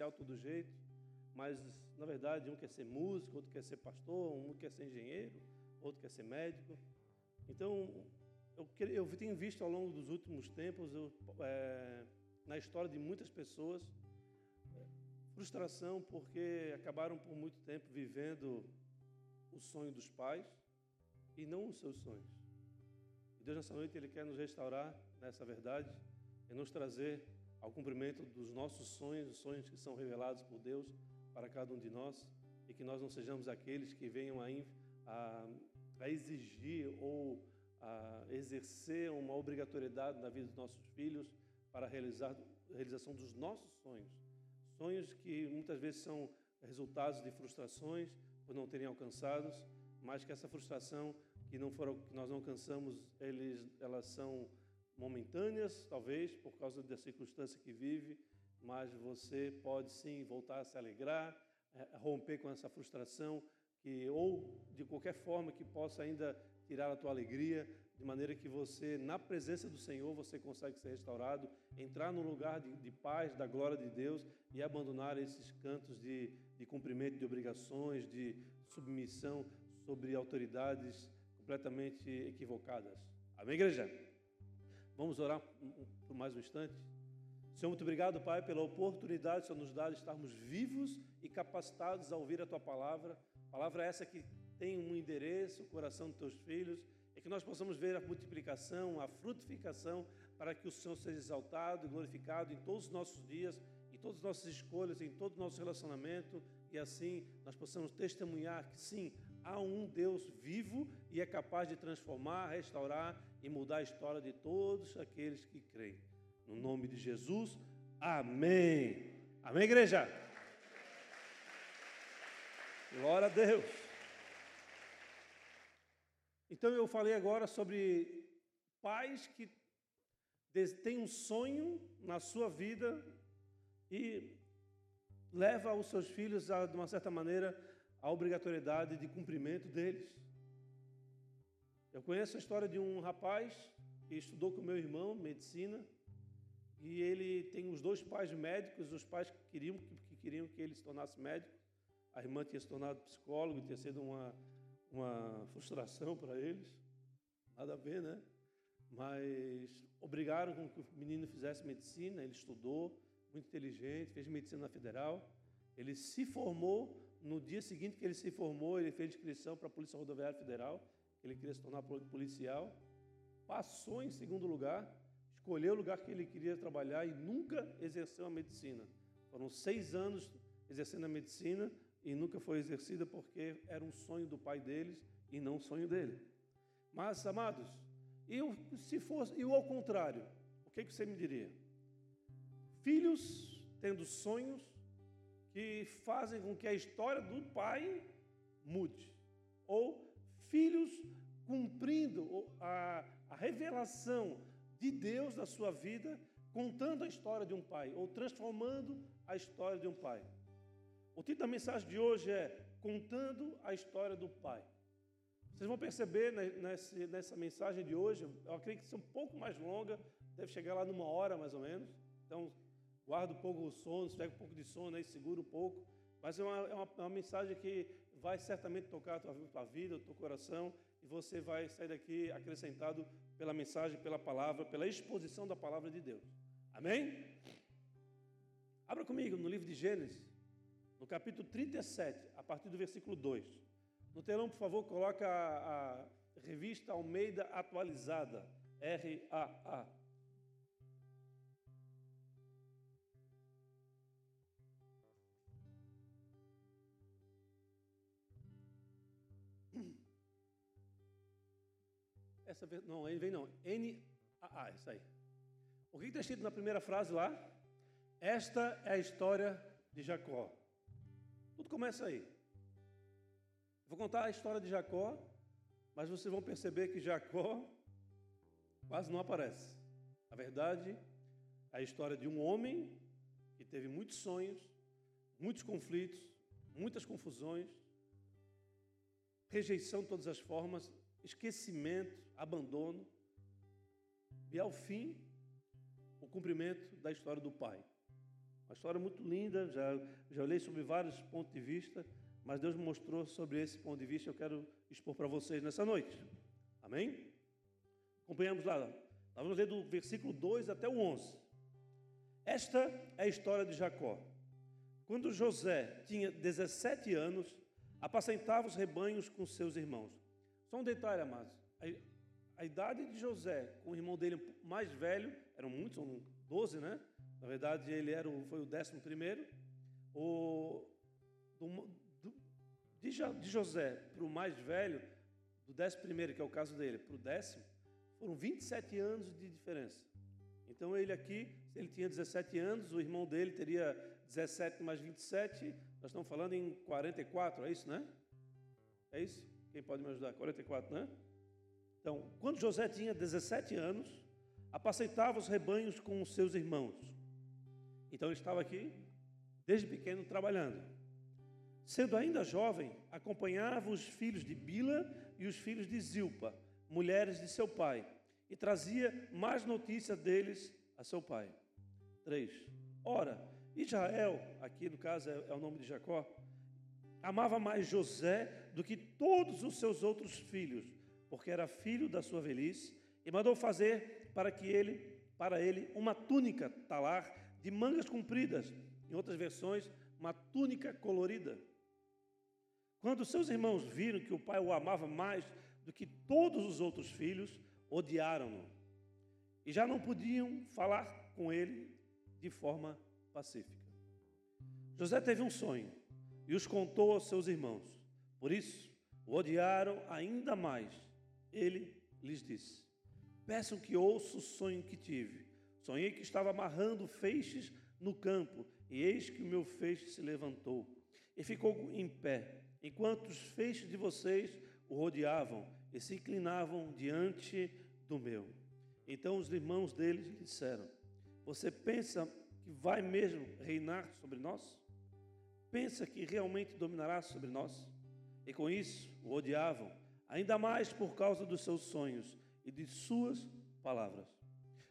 superficial todo jeito, mas na verdade um quer ser músico, outro quer ser pastor, um quer ser engenheiro, outro quer ser médico. Então, eu, eu tenho visto ao longo dos últimos tempos, eu, é, na história de muitas pessoas, é, frustração porque acabaram por muito tempo vivendo o sonho dos pais e não os seus sonhos. Deus, nessa noite, Ele quer nos restaurar nessa verdade e nos trazer ao cumprimento dos nossos sonhos, os sonhos que são revelados por Deus para cada um de nós e que nós não sejamos aqueles que venham a, a, a exigir ou a exercer uma obrigatoriedade na vida dos nossos filhos para realizar a realização dos nossos sonhos. Sonhos que muitas vezes são resultados de frustrações por não terem alcançados, mas que essa frustração que não foram que nós não alcançamos, eles, elas são momentâneas, talvez por causa da circunstância que vive, mas você pode sim voltar a se alegrar, é, romper com essa frustração que ou de qualquer forma que possa ainda tirar a tua alegria, de maneira que você, na presença do Senhor, você consegue ser restaurado, entrar no lugar de, de paz, da glória de Deus e abandonar esses cantos de, de cumprimento de obrigações, de submissão sobre autoridades completamente equivocadas. Amém, igreja? Vamos orar por mais um instante? Senhor, muito obrigado, Pai, pela oportunidade que o Senhor nos dá de estarmos vivos e capacitados a ouvir a Tua palavra. Palavra essa que tem um endereço, o coração dos Teus filhos, e que nós possamos ver a multiplicação, a frutificação, para que o Senhor seja exaltado e glorificado em todos os nossos dias, em todas as nossas escolhas, em todo o nosso relacionamento, e assim nós possamos testemunhar que sim, há um Deus vivo e é capaz de transformar, restaurar e mudar a história de todos aqueles que creem. No nome de Jesus, amém. Amém, igreja? Glória a Deus. Então eu falei agora sobre pais que têm um sonho na sua vida e leva os seus filhos a, de uma certa maneira a obrigatoriedade de cumprimento deles. Eu conheço a história de um rapaz que estudou com meu irmão medicina e ele tem os dois pais médicos, os pais que queriam que, queriam que ele se tornasse médico. A irmã tinha se tornado psicólogo, tinha sido uma, uma frustração para eles. Nada a ver, né? Mas obrigaram com que o menino fizesse medicina, ele estudou, muito inteligente, fez medicina na federal. Ele se formou no dia seguinte que ele se formou, ele fez inscrição para a Polícia Rodoviária Federal, ele queria se tornar policial, passou em segundo lugar, escolheu o lugar que ele queria trabalhar e nunca exerceu a medicina. Foram seis anos exercendo a medicina e nunca foi exercida porque era um sonho do pai deles e não um sonho dele. Mas, amados, eu, se fosse, e ao contrário, o que, que você me diria? Filhos tendo sonhos que fazem com que a história do pai mude. Ou filhos cumprindo a, a revelação de Deus na sua vida, contando a história de um pai, ou transformando a história de um pai. O título da mensagem de hoje é Contando a História do Pai. Vocês vão perceber nessa, mensagem de hoje, eu acredito que seja um pouco mais longa, deve chegar lá numa hora mais ou menos. Então, guarda um pouco o sono, pega um pouco de sono aí, segura um pouco. Mas é uma, é uma, é uma mensagem que vai certamente tocar a tua, vida, o teu coração, e você vai sair daqui acrescentado pela mensagem, pela palavra, pela exposição da palavra de Deus. Amém? Abra comigo no livro de Gênesis, no capítulo 37, a partir do versículo 2. No telão, por favor, coloca a, a revista Almeida atualizada, RAA. Essa não, vem não. N A A, isso aí. O que está escrito na primeira frase lá? Esta é a história de Jacó. Tudo começa aí. Vou contar a história de Jacó, mas vocês vão perceber que Jacó quase não aparece. Na verdade, é a história de um homem que teve muitos sonhos, muitos conflitos, muitas confusões, rejeição de todas as formas, esquecimento, abandono e, ao fim, o cumprimento da história do pai. Uma história muito linda, já, já olhei sobre vários pontos de vista, mas Deus me mostrou sobre esse ponto de vista, eu quero expor para vocês nessa noite. Amém? Acompanhamos lá. Nós vamos ler do versículo 2 até o 11. Esta é a história de Jacó. Quando José tinha 17 anos, apacentava os rebanhos com seus irmãos. Só um detalhe, amados. A, a idade de José com o irmão dele mais velho, eram muitos, são 12, né? Na verdade, ele era o, foi o décimo primeiro. O, do, do, de, de José para o mais velho, do décimo primeiro, que é o caso dele, para o décimo, foram 27 anos de diferença. Então ele aqui, ele tinha 17 anos, o irmão dele teria 17 mais 27, nós estamos falando em 44, é isso, né? É isso? Quem pode me ajudar? 44, né? Então, quando José tinha 17 anos, apacentava os rebanhos com os seus irmãos. Então ele estava aqui desde pequeno trabalhando. Sendo ainda jovem, acompanhava os filhos de Bila e os filhos de Zilpa, mulheres de seu pai, e trazia mais notícias deles a seu pai. 3. Ora, Israel, aqui no caso é, é o nome de Jacó, amava mais José do que todos os seus outros filhos, porque era filho da sua velhice, e mandou fazer para que ele, para ele, uma túnica talar de mangas compridas, em outras versões, uma túnica colorida. Quando seus irmãos viram que o pai o amava mais do que todos os outros filhos, odiaram-no e já não podiam falar com ele de forma pacífica. José teve um sonho e os contou aos seus irmãos. Por isso, o odiaram ainda mais. Ele lhes disse: Peçam que ouça o sonho que tive. Sonhei que estava amarrando feixes no campo, e eis que o meu feixe se levantou e ficou em pé, enquanto os feixes de vocês o rodeavam e se inclinavam diante do meu. Então os irmãos deles lhe disseram: Você pensa que vai mesmo reinar sobre nós? Pensa que realmente dominará sobre nós? E com isso o odiavam, ainda mais por causa dos seus sonhos e de suas palavras.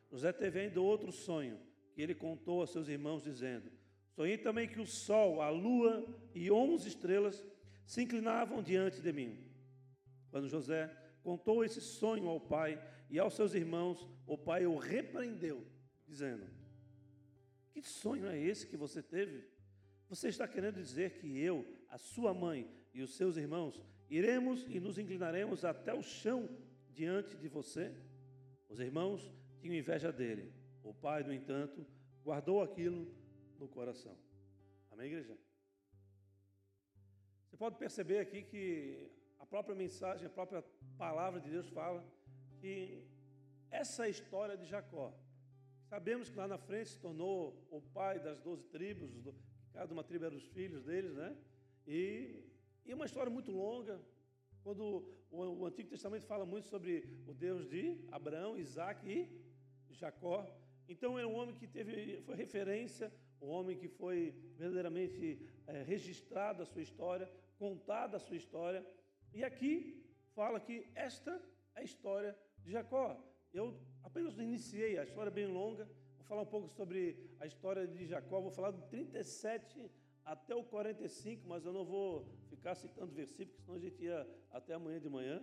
José teve ainda outro sonho que ele contou a seus irmãos, dizendo: Sonhei também que o sol, a lua e onze estrelas se inclinavam diante de mim. Quando José contou esse sonho ao pai e aos seus irmãos, o pai o repreendeu, dizendo: Que sonho é esse que você teve? Você está querendo dizer que eu, a sua mãe e os seus irmãos iremos e nos inclinaremos até o chão diante de você? Os irmãos tinham inveja dele. O pai, no entanto, guardou aquilo no coração. Amém, igreja? Você pode perceber aqui que a própria mensagem, a própria palavra de Deus fala que essa história de Jacó. Sabemos que lá na frente se tornou o pai das doze tribos, cada uma tribo era os filhos deles, né? E, e uma história muito longa, quando o, Antigo Testamento fala muito sobre o Deus de Abraão, Isaac e Jacó. Então era um homem que teve, foi referência, um homem que foi verdadeiramente é, registrado a sua história, contada a sua história. E aqui fala que esta é a história de Jacó. Eu apenas iniciei, a história é bem longa. Vou falar um pouco sobre a história de Jacó. Vou falar do 37 até o 45, mas eu não vou ficar citando versículos, senão a gente ia até amanhã de manhã.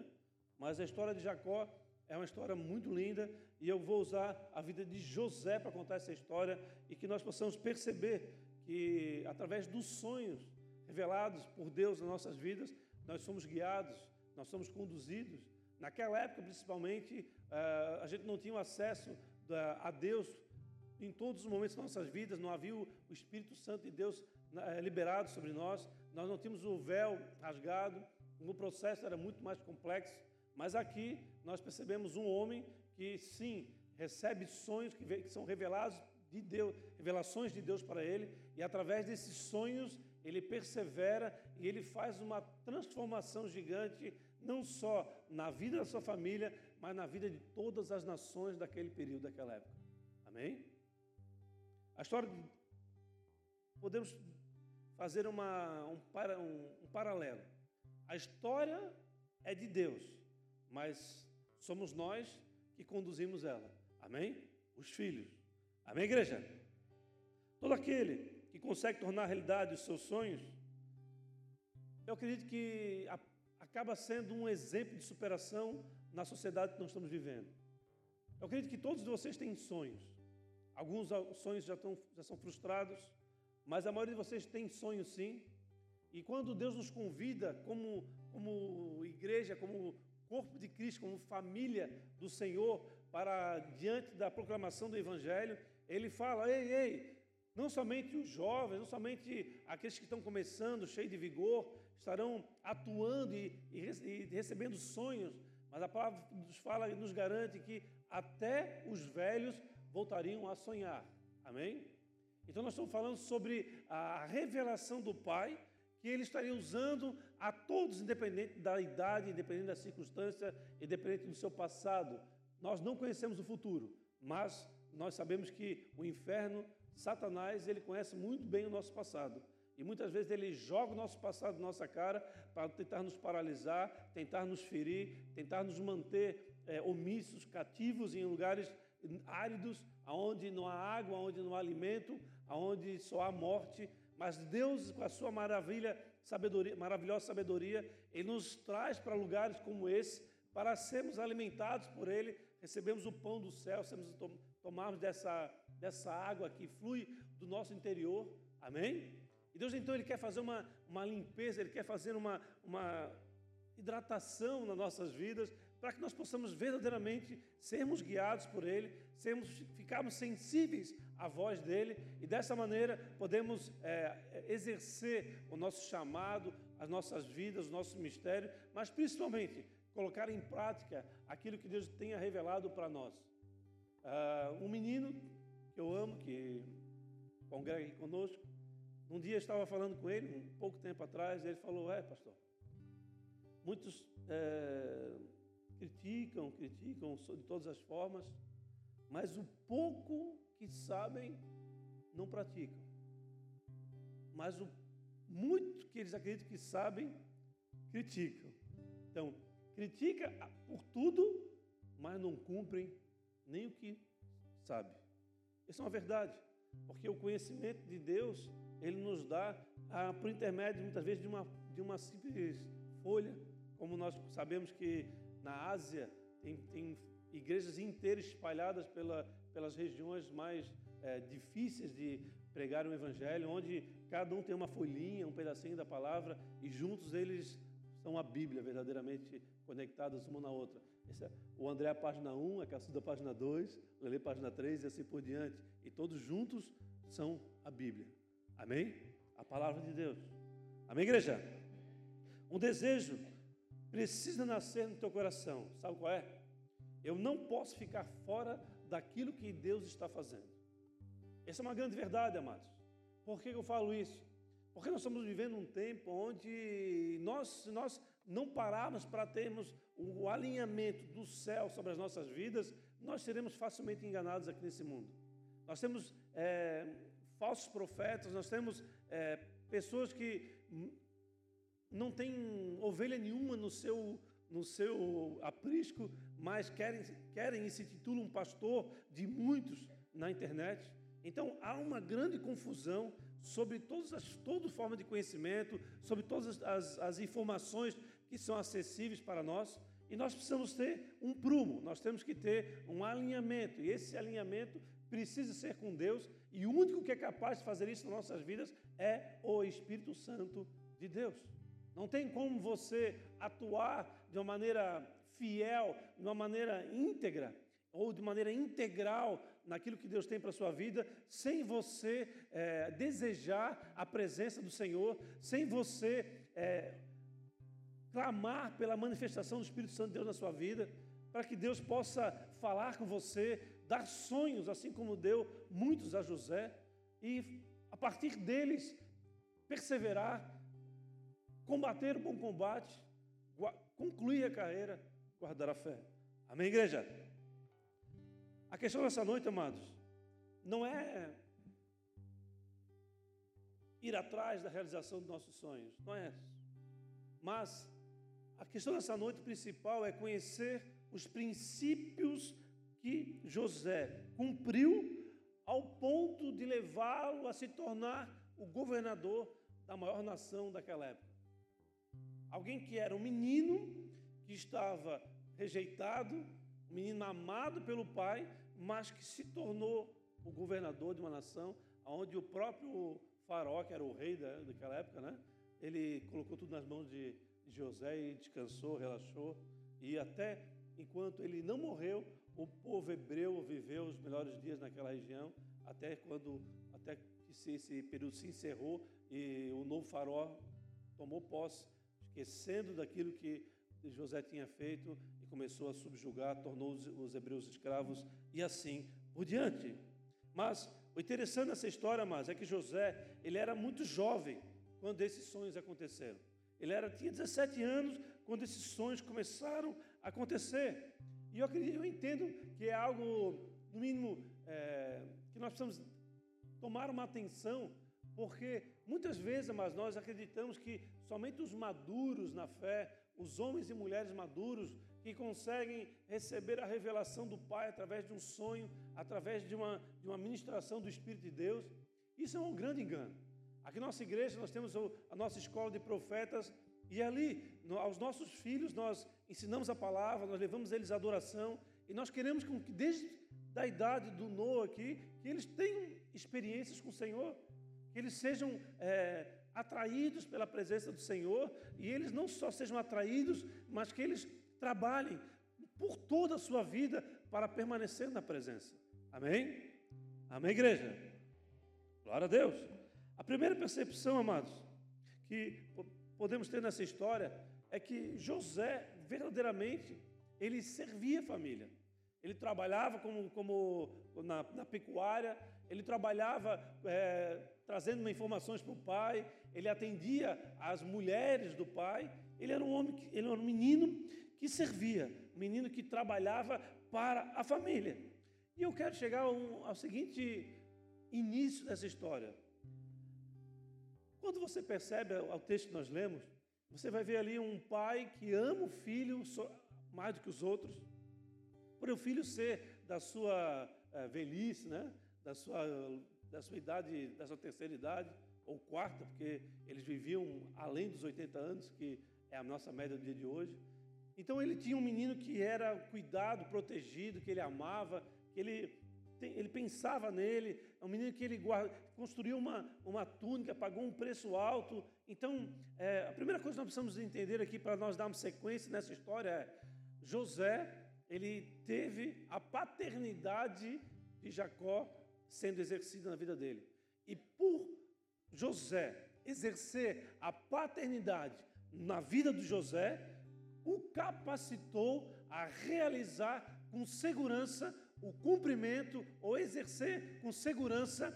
Mas a história de Jacó é uma história muito linda e eu vou usar a vida de José para contar essa história e que nós possamos perceber que através dos sonhos revelados por Deus nas nossas vidas, nós somos guiados, nós somos conduzidos. Naquela época, principalmente, eh, a gente não tinha acesso a Deus em todos os momentos das nossas vidas, não havia o Espírito Santo de Deus eh, liberado sobre nós, nós não tínhamos o véu rasgado, o processo era muito mais complexo, mas aqui nós percebemos um homem que sim, recebe sonhos que, que são revelados de Deus, revelações de Deus para ele, e através desses sonhos ele persevera e ele faz uma transformação gigante, não só na vida da sua família, mas na vida de todas as nações daquele período, daquela época. Amém? A história. De... Podemos fazer uma, um, para, um, um paralelo. A história é de Deus, mas somos nós que conduzimos ela. Amém? Os filhos. Amém, igreja? Todo aquele que consegue tornar realidade os seus sonhos, eu acredito que acaba sendo um exemplo de superação na sociedade que nós estamos vivendo. Eu acredito que todos vocês têm sonhos. Alguns sonhos já, estão, já são frustrados, mas a maioria de vocês tem sonhos sim. E quando Deus nos convida, como, como igreja, como corpo de Cristo, como família do Senhor, para diante da proclamação do Evangelho, Ele fala: ei, ei, não somente os jovens, não somente aqueles que estão começando, cheios de vigor, estarão atuando e, e, e recebendo sonhos, mas a palavra nos fala e nos garante que até os velhos voltariam a sonhar. Amém? Então nós estamos falando sobre a revelação do Pai que ele estaria usando a todos, independente da idade, independente da circunstância, independente do seu passado. Nós não conhecemos o futuro, mas nós sabemos que o inferno, Satanás, ele conhece muito bem o nosso passado. E muitas vezes ele joga o nosso passado na nossa cara para tentar nos paralisar, tentar nos ferir, tentar nos manter é, omissos, cativos em lugares áridos, aonde não há água, aonde não há alimento, aonde só há morte. Mas Deus, com a sua maravilha, sabedoria, maravilhosa sabedoria, Ele nos traz para lugares como esse, para sermos alimentados por Ele, recebemos o pão do céu, sermos, tomarmos dessa, dessa água que flui do nosso interior. Amém? E Deus então Ele quer fazer uma, uma limpeza, Ele quer fazer uma, uma hidratação nas nossas vidas, para que nós possamos verdadeiramente sermos guiados por Ele, sermos, ficarmos sensíveis à voz dEle e dessa maneira podemos é, exercer o nosso chamado, as nossas vidas, o nosso mistério, mas principalmente colocar em prática aquilo que Deus tenha revelado para nós. Uh, um menino que eu amo, que congrega aqui conosco, um dia eu estava falando com ele, um pouco tempo atrás, e ele falou: É, pastor, muitos. É, criticam, criticam de todas as formas, mas o pouco que sabem não praticam. Mas o muito que eles acreditam que sabem, criticam. Então, critica por tudo, mas não cumprem nem o que sabe. Isso é uma verdade, porque o conhecimento de Deus, ele nos dá ah, por intermédio muitas vezes de uma, de uma simples folha, como nós sabemos que na Ásia, tem, tem igrejas inteiras espalhadas pela, pelas regiões mais é, difíceis de pregar o Evangelho, onde cada um tem uma folhinha, um pedacinho da palavra, e juntos eles são a Bíblia, verdadeiramente conectados uma na outra. É, o André, página 1, a Cassuda, página 2, o Lele, página 3 e assim por diante. E todos juntos são a Bíblia. Amém? A palavra de Deus. Amém, igreja? Um desejo precisa nascer no teu coração. Sabe qual é? Eu não posso ficar fora daquilo que Deus está fazendo. Essa é uma grande verdade, amados. Por que eu falo isso? Porque nós estamos vivendo um tempo onde nós, se nós não pararmos para termos o alinhamento do céu sobre as nossas vidas, nós seremos facilmente enganados aqui nesse mundo. Nós temos é, falsos profetas, nós temos é, pessoas que não tem ovelha nenhuma no seu, no seu aprisco, mas querem, querem e se titulam um pastor de muitos na internet. Então há uma grande confusão sobre todas as, toda forma de conhecimento, sobre todas as, as informações que são acessíveis para nós. E nós precisamos ter um prumo, nós temos que ter um alinhamento. E esse alinhamento precisa ser com Deus. E o único que é capaz de fazer isso nas nossas vidas é o Espírito Santo de Deus. Não tem como você atuar de uma maneira fiel, de uma maneira íntegra ou de maneira integral naquilo que Deus tem para a sua vida, sem você é, desejar a presença do Senhor, sem você é, clamar pela manifestação do Espírito Santo de Deus na sua vida, para que Deus possa falar com você, dar sonhos, assim como deu muitos a José, e a partir deles perseverar combater o bom combate, concluir a carreira, guardar a fé. Amém, igreja? A questão dessa noite, amados, não é ir atrás da realização dos nossos sonhos, não é. Mas a questão dessa noite principal é conhecer os princípios que José cumpriu ao ponto de levá-lo a se tornar o governador da maior nação daquela época. Alguém que era um menino que estava rejeitado, um menino amado pelo pai, mas que se tornou o governador de uma nação, onde o próprio Faraó, que era o rei daquela época, né? ele colocou tudo nas mãos de José e descansou, relaxou. E até enquanto ele não morreu, o povo hebreu viveu os melhores dias naquela região, até quando até que esse período se encerrou e o novo faraó tomou posse, esquecendo daquilo que José tinha feito e começou a subjugar, tornou os hebreus escravos e assim por diante. Mas o interessante nessa história, mas é que José, ele era muito jovem quando esses sonhos aconteceram. Ele era, tinha 17 anos quando esses sonhos começaram a acontecer. E eu, acredito, eu entendo que é algo, no mínimo, é, que nós precisamos tomar uma atenção, porque muitas vezes, mas nós acreditamos que somente os maduros na fé, os homens e mulheres maduros, que conseguem receber a revelação do Pai através de um sonho, através de uma, de uma ministração do Espírito de Deus, isso é um grande engano. Aqui na nossa igreja nós temos a nossa escola de profetas e ali aos nossos filhos nós ensinamos a palavra, nós levamos eles à adoração e nós queremos que desde a idade do Noah aqui, que eles tenham experiências com o Senhor, que eles sejam é, atraídos pela presença do Senhor e eles não só sejam atraídos, mas que eles trabalhem por toda a sua vida para permanecer na presença. Amém? Amém, igreja? Glória a Deus. A primeira percepção, amados, que podemos ter nessa história é que José, verdadeiramente, ele servia a família. Ele trabalhava como, como na, na pecuária, ele trabalhava é, trazendo informações para o pai, ele atendia as mulheres do pai. Ele era um homem, ele era um menino que servia, um menino que trabalhava para a família. E eu quero chegar ao, ao seguinte início dessa história. Quando você percebe o texto que nós lemos, você vai ver ali um pai que ama o filho mais do que os outros, por o filho ser da sua é, velhice, né? da, sua, da sua idade, da sua terceira idade, ou quarta, porque eles viviam além dos 80 anos, que é a nossa média do dia de hoje. Então ele tinha um menino que era cuidado, protegido, que ele amava, que ele ele pensava nele, é um menino que ele guarda, construiu uma, uma túnica, pagou um preço alto. Então, é, a primeira coisa que nós precisamos entender aqui para nós darmos sequência nessa história é José, ele teve a paternidade de Jacó sendo exercida na vida dele. E por José exercer a paternidade na vida de José, o capacitou a realizar com segurança o cumprimento ou exercer com segurança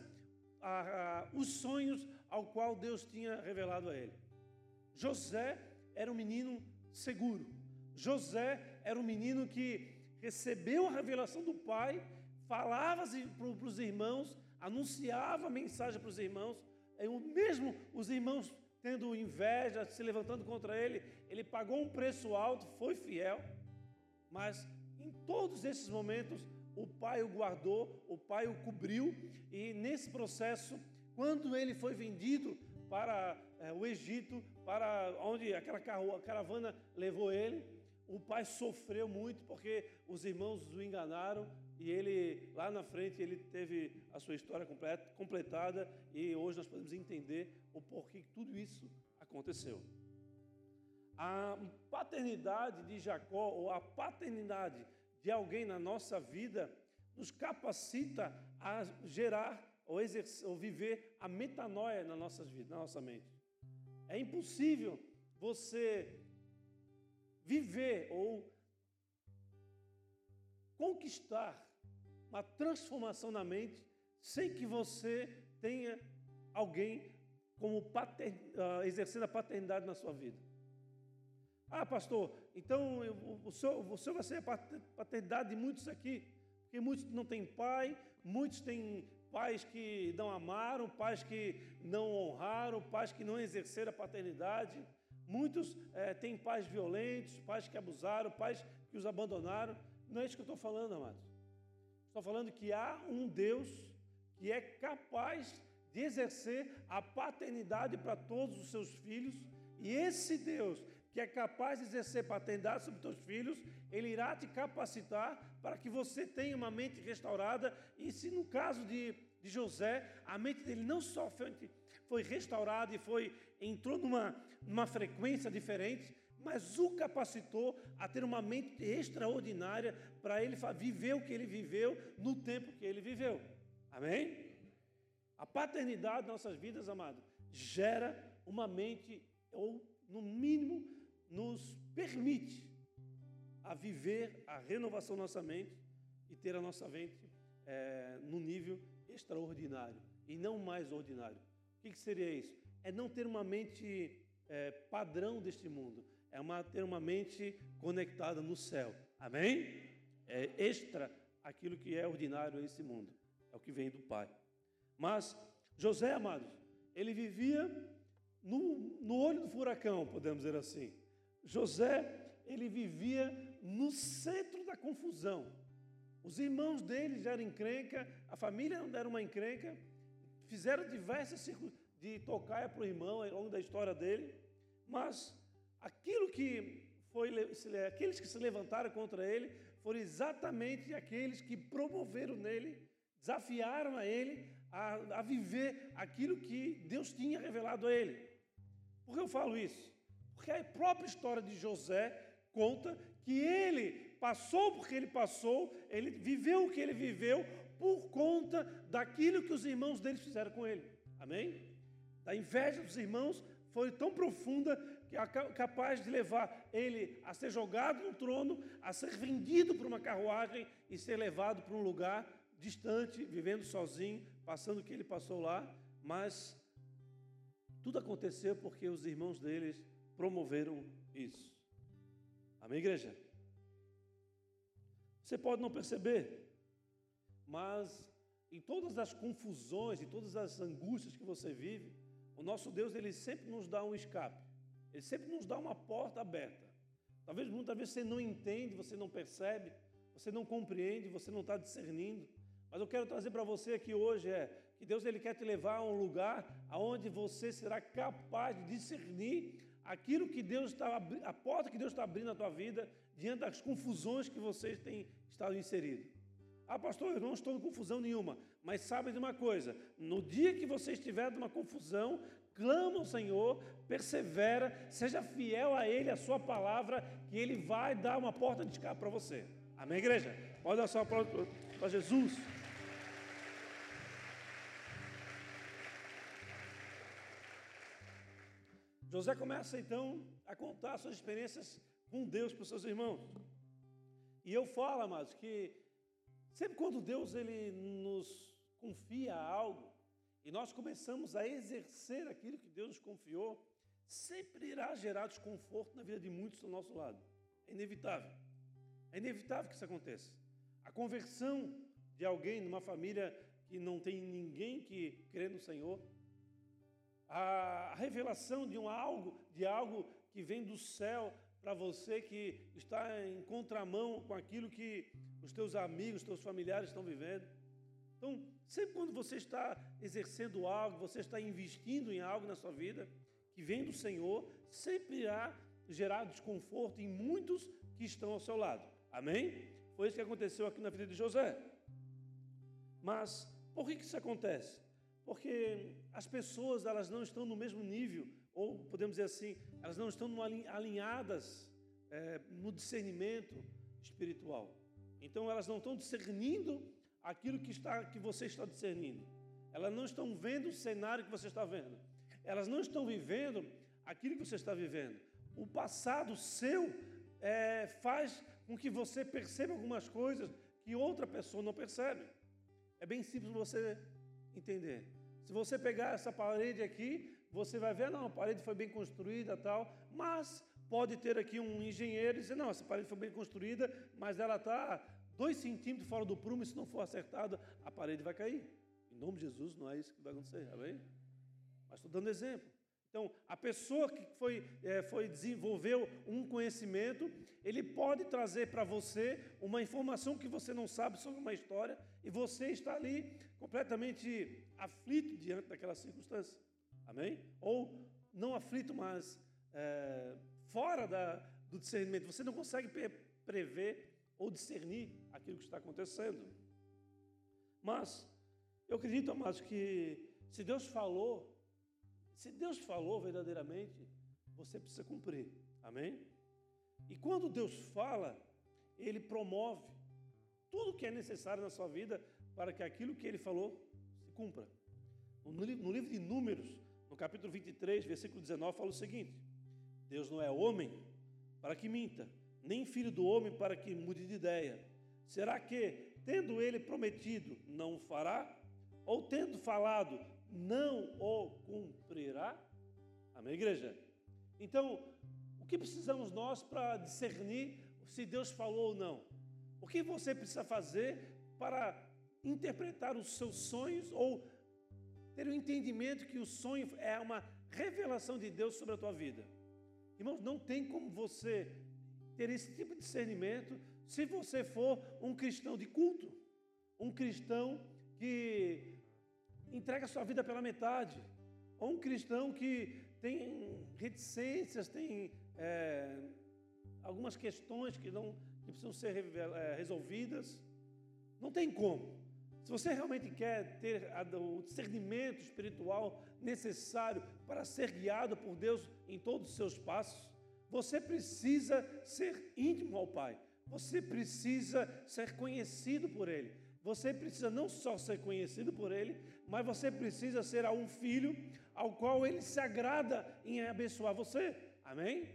a, a, os sonhos ao qual Deus tinha revelado a ele. José era um menino seguro. José era um menino que recebeu a revelação do pai, falava para os irmãos, anunciava a mensagem para os irmãos, e mesmo os irmãos tendo inveja, se levantando contra ele, ele pagou um preço alto, foi fiel, mas em todos esses momentos o pai o guardou, o pai o cobriu, e nesse processo, quando ele foi vendido para é, o Egito, para onde aquela caravana levou ele, o pai sofreu muito porque os irmãos o enganaram e ele lá na frente ele teve a sua história completa, completada e hoje nós podemos entender o porquê que tudo isso aconteceu. A paternidade de Jacó ou a paternidade de alguém na nossa vida nos capacita a gerar ou, exercer, ou viver a metanoia na nossa vida, na nossa mente. É impossível você viver ou conquistar uma transformação na mente sem que você tenha alguém como pater, uh, exercendo a paternidade na sua vida. Ah, pastor, então eu, o, senhor, o senhor vai ser a paternidade de muitos aqui, porque muitos não têm pai, muitos têm pais que não amaram, pais que não honraram, pais que não exerceram a paternidade. Muitos é, têm pais violentos, pais que abusaram, pais que os abandonaram. Não é isso que eu estou falando, amados. Estou falando que há um Deus que é capaz de exercer a paternidade para todos os seus filhos. E esse Deus que é capaz de exercer paternidade sobre os teus filhos, ele irá te capacitar para que você tenha uma mente restaurada. E se no caso de, de José, a mente dele não só foi, foi restaurada e foi entrou numa, numa frequência diferente, mas o capacitou a ter uma mente extraordinária para ele viver o que ele viveu no tempo que ele viveu. Amém? A paternidade nas nossas vidas, amado, gera uma mente, ou no mínimo, nos permite a viver a renovação da nossa mente e ter a nossa mente é, no nível extraordinário e não mais ordinário. O que, que seria isso? É não ter uma mente é, padrão deste mundo, é uma, ter uma mente conectada no céu. Amém? É extra aquilo que é ordinário a esse mundo. É o que vem do Pai. Mas José, amados, ele vivia no, no olho do furacão, podemos dizer assim. José, ele vivia no centro da confusão. Os irmãos dele já eram encrenca, a família não era uma encrenca, fizeram diversas de tocaia para o irmão ao longo da história dele, mas aquilo que foi, aqueles que se levantaram contra ele foram exatamente aqueles que promoveram nele, desafiaram a ele a, a viver aquilo que Deus tinha revelado a ele. Por que eu falo isso? Porque a própria história de José conta que ele passou porque ele passou, ele viveu o que ele viveu por conta daquilo que os irmãos dele fizeram com ele. Amém? A inveja dos irmãos foi tão profunda capaz de levar ele a ser jogado no trono, a ser vendido por uma carruagem e ser levado para um lugar distante, vivendo sozinho, passando o que ele passou lá, mas tudo aconteceu porque os irmãos deles promoveram isso. Amém, igreja? Você pode não perceber, mas em todas as confusões, em todas as angústias que você vive, o nosso Deus ele sempre nos dá um escape. Ele sempre nos dá uma porta aberta. Talvez muitas vezes você não entende, você não percebe, você não compreende, você não está discernindo. Mas eu quero trazer para você aqui hoje é que Deus ele quer te levar a um lugar aonde você será capaz de discernir aquilo que Deus está a porta que Deus está abrindo na tua vida diante das confusões que vocês têm estado inseridos. Ah, pastor, eu não estou em confusão nenhuma, mas sabe de uma coisa: no dia que você estiver numa confusão, clama ao Senhor, persevera, seja fiel a Ele, a Sua palavra, que Ele vai dar uma porta de escape para você. Amém, igreja? Pode dar sua para Jesus. José começa então a contar suas experiências com Deus para os seus irmãos. E eu falo, amados, que sempre quando Deus ele nos confia algo, e nós começamos a exercer aquilo que Deus nos confiou, sempre irá gerar desconforto na vida de muitos do nosso lado. É inevitável. É inevitável que isso aconteça. A conversão de alguém numa família que não tem ninguém que crê no Senhor, a revelação de um algo, de algo que vem do céu para você que está em contramão com aquilo que os teus amigos, os teus familiares estão vivendo. Então, sempre quando você está exercendo algo, você está investindo em algo na sua vida, que vem do Senhor, sempre irá gerar desconforto em muitos que estão ao seu lado. Amém? Foi isso que aconteceu aqui na vida de José. Mas por que isso acontece? Porque as pessoas elas não estão no mesmo nível, ou podemos dizer assim, elas não estão alinhadas é, no discernimento espiritual. Então elas não estão discernindo aquilo que, está, que você está discernindo. Elas não estão vendo o cenário que você está vendo. Elas não estão vivendo aquilo que você está vivendo. O passado seu é, faz com que você perceba algumas coisas que outra pessoa não percebe. É bem simples você entender. Se você pegar essa parede aqui, você vai ver, não, a parede foi bem construída tal, mas pode ter aqui um engenheiro e dizer, não, essa parede foi bem construída, mas ela está dois centímetros fora do prumo, e se não for acertada, a parede vai cair. Em nome de Jesus, não é isso que vai acontecer, amém? Mas estou dando exemplo. Então, a pessoa que foi, é, foi desenvolveu um conhecimento, ele pode trazer para você uma informação que você não sabe sobre uma história e você está ali completamente aflito diante daquela circunstância. Amém? Ou não aflito, mas é, fora da, do discernimento. Você não consegue prever ou discernir aquilo que está acontecendo. Mas eu acredito, amados, que se Deus falou, se Deus falou verdadeiramente, você precisa cumprir. Amém? E quando Deus fala, Ele promove tudo o que é necessário na sua vida para que aquilo que Ele falou se cumpra. No livro de Números, no capítulo 23, versículo 19, fala o seguinte: Deus não é homem para que minta, nem filho do homem para que mude de ideia. Será que, tendo ele prometido, não o fará? Ou tendo falado, não o cumprirá? Amém, igreja? Então, o que precisamos nós para discernir se Deus falou ou não? O que você precisa fazer para interpretar os seus sonhos ou ter o entendimento que o sonho é uma revelação de Deus sobre a tua vida? Irmãos, não tem como você ter esse tipo de discernimento se você for um cristão de culto, um cristão que entrega sua vida pela metade. Ou um cristão que tem reticências, tem é, algumas questões que, não, que precisam ser é, resolvidas. Não tem como. Se você realmente quer ter o discernimento espiritual necessário para ser guiado por Deus em todos os seus passos, você precisa ser íntimo ao Pai. Você precisa ser conhecido por Ele. Você precisa não só ser conhecido por Ele, mas você precisa ser um filho ao qual Ele se agrada em abençoar você. Amém?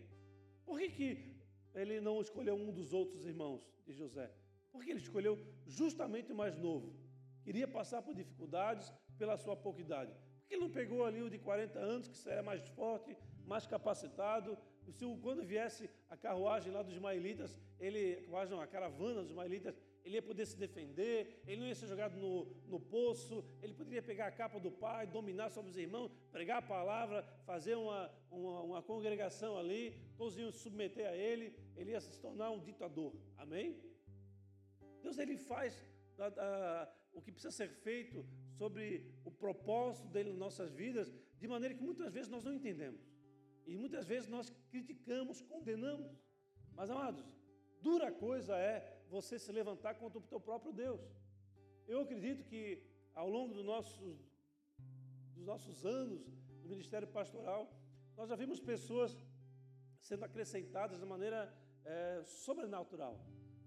Por que, que ele não escolheu um dos outros irmãos de José? Porque ele escolheu justamente o mais novo. Queria passar por dificuldades pela sua pouca idade. Por que ele não pegou ali o de 40 anos, que seria mais forte, mais capacitado? Quando viesse a carruagem lá dos ismaelitas, ele, a caravana dos ismaelitas, ele ia poder se defender, ele não ia ser jogado no, no poço, ele poderia pegar a capa do pai, dominar sobre os irmãos, pregar a palavra, fazer uma, uma, uma congregação ali, todos iam se submeter a ele, ele ia se tornar um ditador. Amém? Deus ele faz a, a, o que precisa ser feito sobre o propósito dele nas nossas vidas, de maneira que muitas vezes nós não entendemos. E muitas vezes nós criticamos, condenamos. Mas, amados, dura coisa é você se levantar contra o teu próprio Deus. Eu acredito que ao longo do nossos, dos nossos anos no ministério pastoral, nós já vimos pessoas sendo acrescentadas de maneira é, sobrenatural.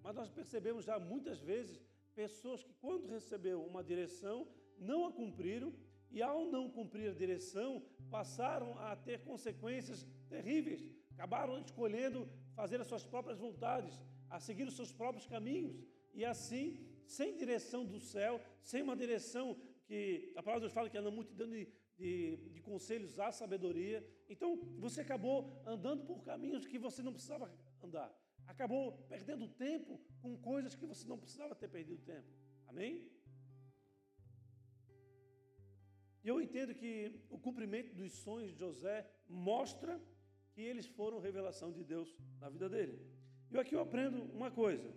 Mas nós percebemos já muitas vezes pessoas que, quando receberam uma direção, não a cumpriram e, ao não cumprir a direção, passaram a ter consequências terríveis. Acabaram escolhendo fazer as suas próprias vontades, a seguir os seus próprios caminhos. E assim, sem direção do céu, sem uma direção que a palavra de Deus fala que anda multidão de, de, de conselhos à sabedoria. Então, você acabou andando por caminhos que você não precisava andar. Acabou perdendo tempo com coisas que você não precisava ter perdido tempo. Amém? E eu entendo que o cumprimento dos sonhos de José mostra que eles foram revelação de Deus na vida dele. E aqui eu aprendo uma coisa: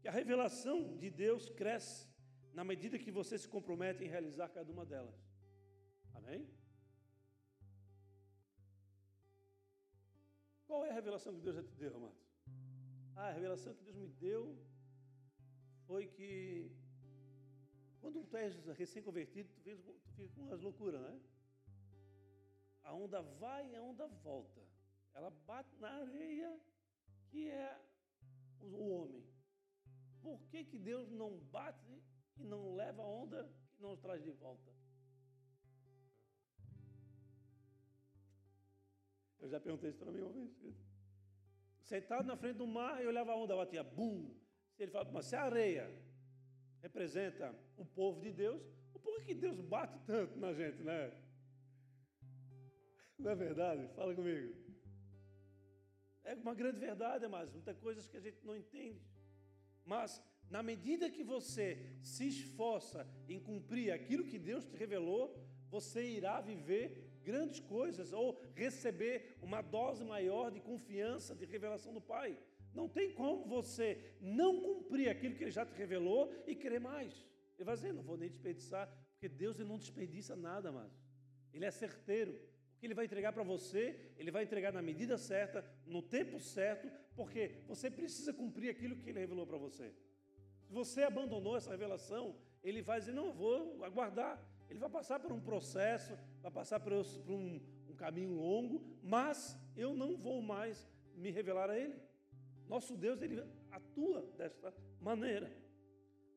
que a revelação de Deus cresce na medida que você se compromete em realizar cada uma delas. Amém? Qual é a revelação que Deus já te deu, amados? Ah, a revelação que Deus me deu foi que quando tu és recém-convertido, tu, tu fica com umas loucuras, né? A onda vai e a onda volta. Ela bate na areia, que é o homem. Por que, que Deus não bate e não leva a onda e não traz de volta? Eu já perguntei isso para mim uma vez. Sentado na frente do mar, eu olhava a onda, batia, bum. Ele fala, mas se a areia representa o povo de Deus, por que Deus bate tanto na gente, né? Não é verdade? Fala comigo. É uma grande verdade, mas muitas coisas que a gente não entende. Mas, na medida que você se esforça em cumprir aquilo que Deus te revelou, você irá viver grandes coisas ou receber uma dose maior de confiança, de revelação do Pai. Não tem como você não cumprir aquilo que Ele já te revelou e querer mais. Ele vai dizer, não vou nem desperdiçar, porque Deus ele não desperdiça nada, mais. Ele é certeiro. O que Ele vai entregar para você, Ele vai entregar na medida certa, no tempo certo, porque você precisa cumprir aquilo que Ele revelou para você. Se você abandonou essa revelação, Ele vai dizer, não, eu vou aguardar. Ele vai passar por um processo, vai passar por um, um caminho longo, mas eu não vou mais me revelar a Ele. Nosso Deus, Ele atua desta maneira.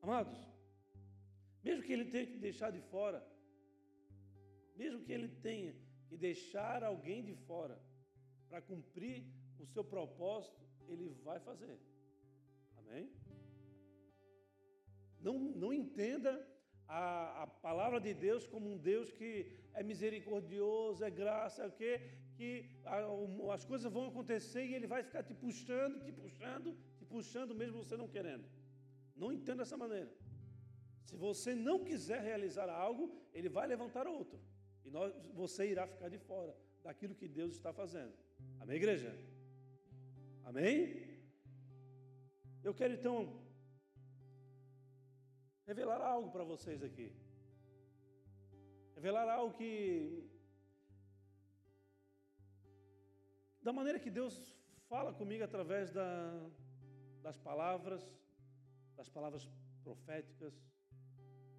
Amados, mesmo que Ele tenha que deixar de fora, mesmo que Ele tenha que deixar alguém de fora para cumprir o seu propósito, Ele vai fazer. Amém? Não, não entenda a, a, palavra de Deus como um Deus que é misericordioso, é graça, é o quê? Que as coisas vão acontecer e Ele vai ficar te puxando, te puxando, te puxando, mesmo você não querendo. Não entenda dessa maneira. Se você não quiser realizar algo, Ele vai levantar outro. E nós, você irá ficar de fora daquilo que Deus está fazendo. Amém, igreja? Amém? Eu quero então revelar algo para vocês aqui. Revelar algo que. Da maneira que Deus fala comigo através da, das palavras, das palavras proféticas,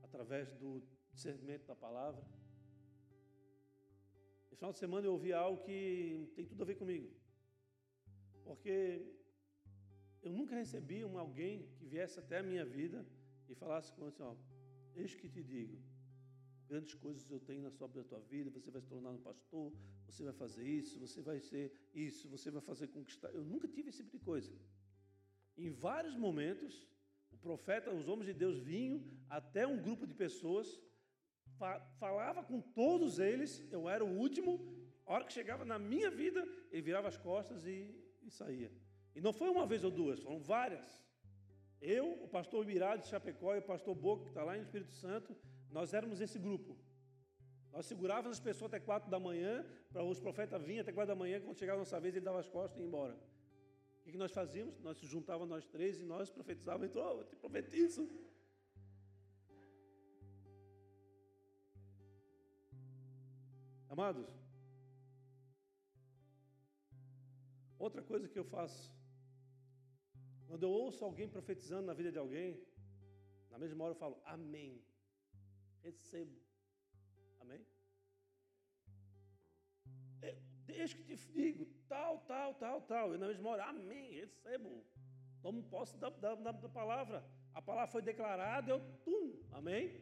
através do discernimento da palavra. No final de semana eu ouvi algo que tem tudo a ver comigo. Porque eu nunca recebi um alguém que viesse até a minha vida e falasse com assim, ó, eis que te digo, grandes coisas eu tenho na sobre a tua vida, você vai se tornar um pastor, você vai fazer isso, você vai ser isso, você vai fazer conquistar. Eu nunca tive esse tipo de coisa. Em vários momentos, o profeta, os homens de Deus vinham até um grupo de pessoas, falava com todos eles, eu era o último, a hora que chegava na minha vida, ele virava as costas e, e saía. E não foi uma vez ou duas, foram várias. Eu, o pastor Mirado de Chapecó e o pastor Boca, que está lá no Espírito Santo, nós éramos esse grupo. Nós segurávamos as pessoas até quatro da manhã, para os profetas virem até quatro da manhã, quando chegava a nossa vez, ele dava as costas e ia embora. O que nós fazíamos? Nós se juntávamos nós três e nós profetizávamos, então, oh, eu te profetizo. Amados, outra coisa que eu faço quando eu ouço alguém profetizando na vida de alguém, na mesma hora eu falo, Amém. Recebo. Amém? É, deixa que te digo, tal, tal, tal, tal. E na mesma hora, Amém. Recebo. Tomo posse da, da, da palavra. A palavra foi declarada, eu, tum, amém?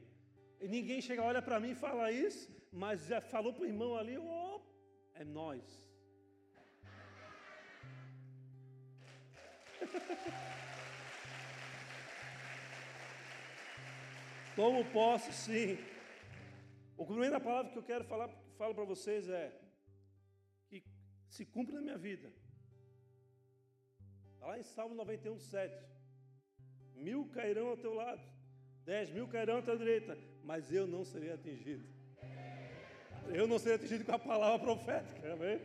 E ninguém chega, olha para mim e fala isso, mas já falou para o irmão ali, oh, é nós. Tomo posse, sim. O primeiro palavra que eu quero falar, falo para vocês é que se cumpre na minha vida. Está lá em Salmo 91, 7. Mil cairão ao teu lado, dez mil cairão à tua direita, mas eu não serei atingido. Eu não serei atingido com a palavra profética, amém?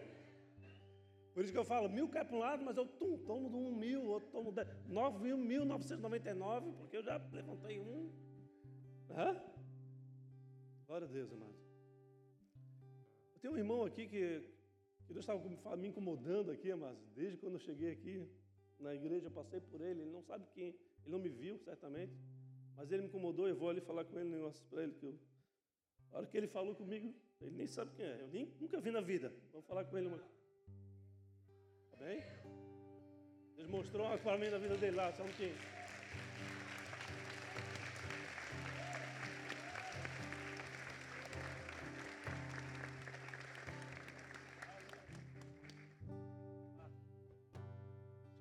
Por isso que eu falo, mil cai para um lado, mas eu tum, tomo de um mil, outro tomo de nove mil, mil novecentos e nove, porque eu já levantei um. Hã? Glória a Deus, amado. Eu tenho um irmão aqui que, que Deus estava me incomodando aqui, amado, desde quando eu cheguei aqui na igreja, eu passei por ele, ele não sabe quem, ele não me viu, certamente, mas ele me incomodou, eu vou ali falar com ele negócio para ele, que eu, a hora que ele falou comigo, ele nem sabe quem é, eu nem, nunca vi na vida, vou falar com ele uma Amém? Deus mostrou umas para mim da vida dele lá, só um pouquinho.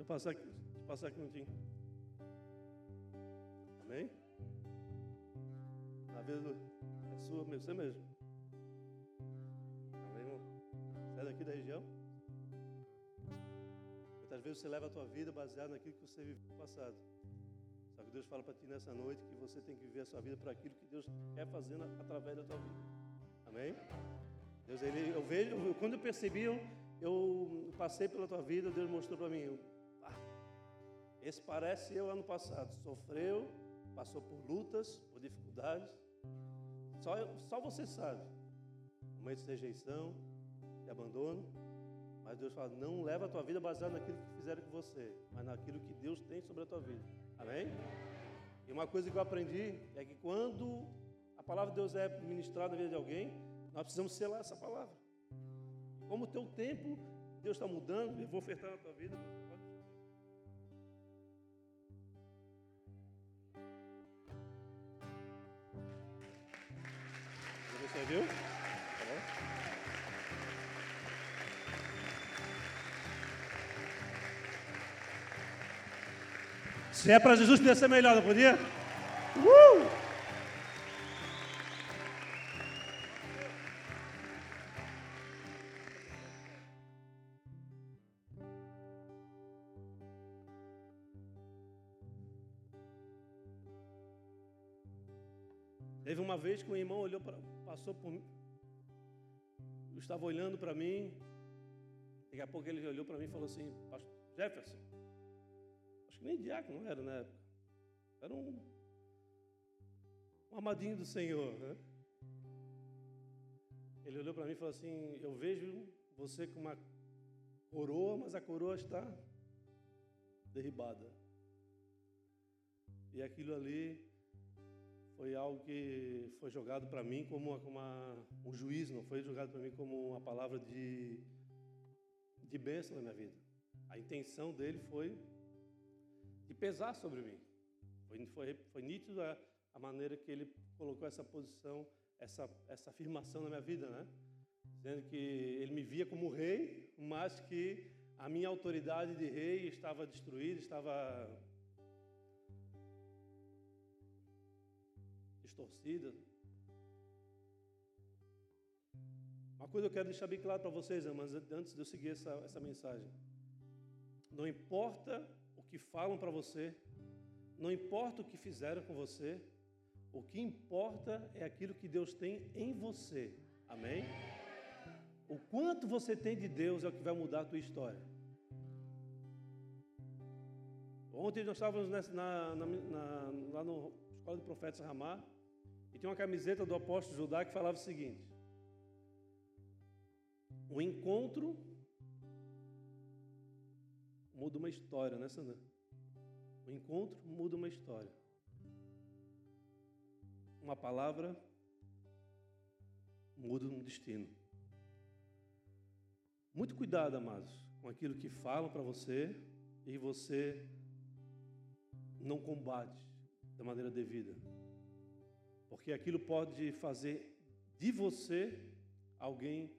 Passar aqui, eu passar aqui um minutinho. Amém? A vida é sua, você mesmo. Amém, irmão? Sai daqui da região? Muitas vezes você leva a tua vida baseada naquilo que você viveu no passado. Só que Deus fala para ti nessa noite que você tem que viver a sua vida para aquilo que Deus quer fazer através da tua vida. Amém? Deus, ele, eu vejo, quando eu percebi, eu, eu passei pela tua vida, Deus mostrou para mim. Esse parece eu ano passado. Sofreu, passou por lutas, por dificuldades. Só, só você sabe. Momentos de rejeição, de abandono. Mas Deus fala: não leva a tua vida baseada naquilo que fizeram com você, mas naquilo que Deus tem sobre a tua vida. Amém? E uma coisa que eu aprendi é que quando a palavra de Deus é ministrada na vida de alguém, nós precisamos selar essa palavra. Como o teu tempo, Deus está mudando, eu vou ofertar na tua vida. Viu? Se é para Jesus, podia ser melhor, não podia? Vez que um irmão olhou para, passou por mim, eu estava olhando para mim, daqui a pouco ele olhou para mim e falou assim, Jefferson, acho que nem diácono era na época, era um, um amadinho do Senhor, né? Ele olhou para mim e falou assim, eu vejo você com uma coroa, mas a coroa está derribada. E aquilo ali foi algo que foi jogado para mim como uma, uma, um juízo, não foi jogado para mim como uma palavra de, de bênção na minha vida. A intenção dele foi de pesar sobre mim. Foi, foi, foi nítido a, a maneira que ele colocou essa posição, essa, essa afirmação na minha vida, né? Dizendo que ele me via como rei, mas que a minha autoridade de rei estava destruída, estava distorcida. Uma coisa eu quero deixar bem claro para vocês, irmãs, antes de eu seguir essa, essa mensagem. Não importa o que falam para você, não importa o que fizeram com você, o que importa é aquilo que Deus tem em você. Amém? O quanto você tem de Deus é o que vai mudar a tua história. Ontem nós estávamos nessa, na, na, na, lá no Escola de Profetas Ramar e tinha uma camiseta do apóstolo Judá que falava o seguinte: O encontro muda uma história, né, Sandra? O encontro muda uma história. Uma palavra muda um destino. Muito cuidado, amados, com aquilo que falam para você e você não combate da maneira devida. Porque aquilo pode fazer de você alguém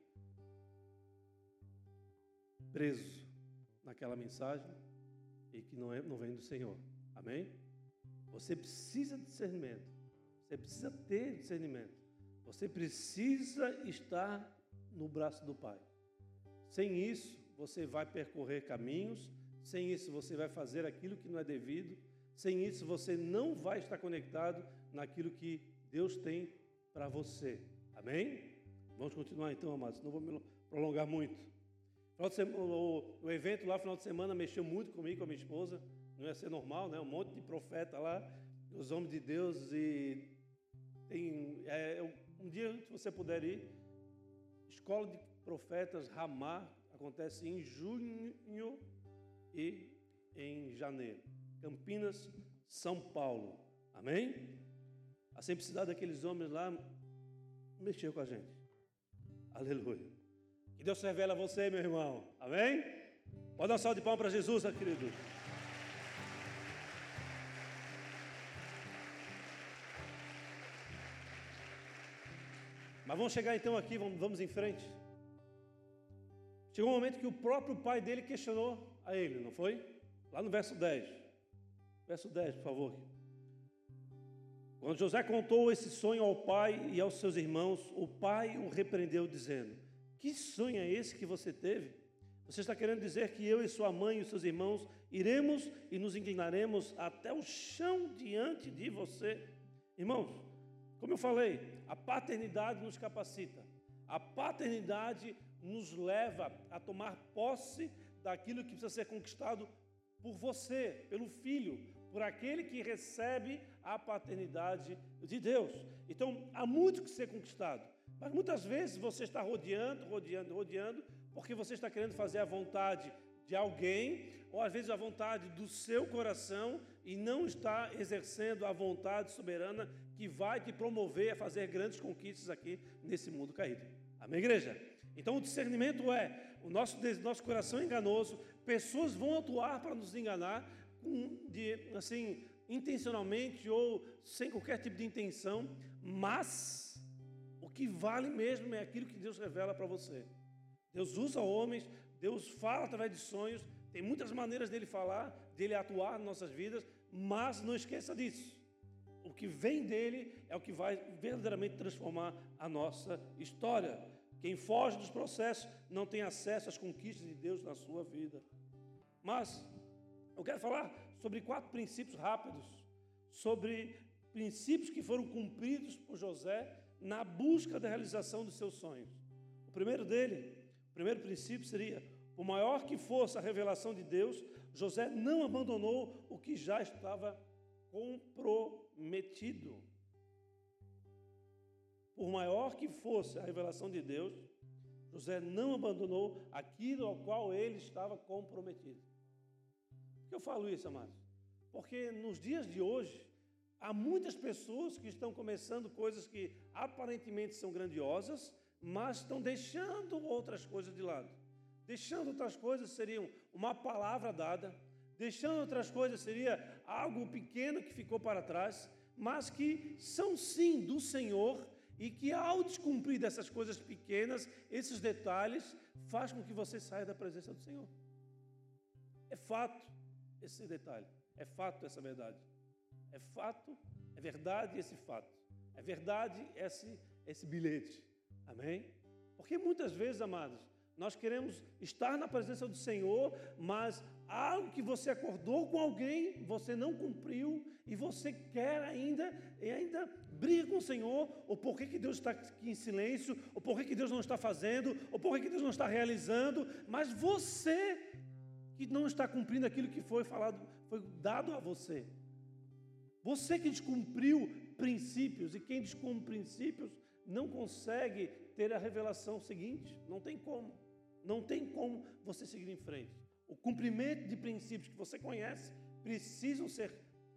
preso naquela mensagem e que não, é, não vem do Senhor. Amém? Você precisa de discernimento. Você precisa ter discernimento. Você precisa estar no braço do Pai. Sem isso, você vai percorrer caminhos. Sem isso, você vai fazer aquilo que não é devido. Sem isso, você não vai estar conectado naquilo que Deus tem para você. Amém? Vamos continuar então, amados. Não vou me prolongar muito. O, evento lá, final de semana, mexeu muito comigo, com a minha esposa. Não ia ser normal, né? Um monte de profeta lá, os homens de Deus. E tem, é, um dia, se você puder ir, Escola de Profetas Ramar, acontece em junho e em janeiro. Campinas, São Paulo. Amém? A simplicidade daqueles homens lá mexeu com a gente. Aleluia. Que Deus revela a você, meu irmão. Amém? Pode dar um salve de palmas para Jesus, querido. Mas vamos chegar então aqui, vamos, vamos em frente. Chegou um momento que o próprio pai dele questionou a ele, não foi? Lá no verso 10. Verso 10, por favor. Quando José contou esse sonho ao pai e aos seus irmãos, o pai o repreendeu, dizendo: Que sonho é esse que você teve? Você está querendo dizer que eu e sua mãe e seus irmãos iremos e nos inclinaremos até o chão diante de você? Irmãos, como eu falei, a paternidade nos capacita, A paternidade nos leva a tomar posse daquilo que precisa ser conquistado por você, pelo filho, por aquele que recebe a paternidade de Deus. Então, há muito que ser conquistado. Mas muitas vezes você está rodeando, rodeando, rodeando, porque você está querendo fazer a vontade de alguém, ou às vezes a vontade do seu coração, e não está exercendo a vontade soberana que vai te promover a fazer grandes conquistas aqui nesse mundo caído. Amém, igreja? Então o discernimento é: o nosso, nosso coração é enganoso, pessoas vão atuar para nos enganar, de, assim, intencionalmente ou sem qualquer tipo de intenção, mas o que vale mesmo é aquilo que Deus revela para você. Deus usa homens, Deus fala através de sonhos, tem muitas maneiras dele falar, dele atuar nas nossas vidas, mas não esqueça disso. O que vem dele é o que vai verdadeiramente transformar a nossa história. Quem foge dos processos não tem acesso às conquistas de Deus na sua vida. Mas eu quero falar sobre quatro princípios rápidos, sobre princípios que foram cumpridos por José na busca da realização dos seus sonhos. O primeiro dele, o primeiro princípio seria: por maior que fosse a revelação de Deus, José não abandonou o que já estava comprometido. Por maior que fosse a revelação de Deus, José não abandonou aquilo ao qual ele estava comprometido. Que eu falo isso, amados? Porque nos dias de hoje, há muitas pessoas que estão começando coisas que aparentemente são grandiosas, mas estão deixando outras coisas de lado. Deixando outras coisas seriam uma palavra dada, deixando outras coisas seria algo pequeno que ficou para trás, mas que são sim do Senhor e que ao descumprir dessas coisas pequenas, esses detalhes, faz com que você saia da presença do Senhor. É fato esse detalhe, é fato essa verdade. É fato, é verdade esse fato. É verdade esse, esse bilhete. Amém? Porque muitas vezes, amados, nós queremos estar na presença do Senhor, mas algo que você acordou com alguém, você não cumpriu e você quer ainda e ainda briga com o Senhor, ou por que, que Deus está aqui em silêncio, ou por que, que Deus não está fazendo, ou por que, que Deus não está realizando, mas você que não está cumprindo aquilo que foi falado, foi dado a você. Você que descumpriu princípios, e quem descumpre princípios não consegue ter a revelação seguinte, não tem como. Não tem como você seguir em frente. O cumprimento de princípios que você conhece precisam ser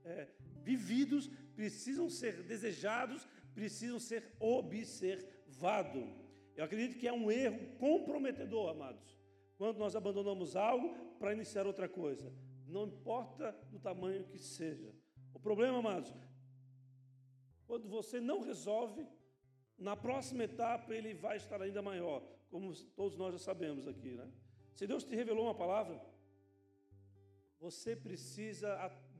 é, vividos, precisam ser desejados, precisam ser observados. Eu acredito que é um erro comprometedor, amados, quando nós abandonamos algo para iniciar outra coisa. Não importa do tamanho que seja. O problema, amados, quando você não resolve, na próxima etapa ele vai estar ainda maior, como todos nós já sabemos aqui, né? Se Deus te revelou uma palavra, você precisa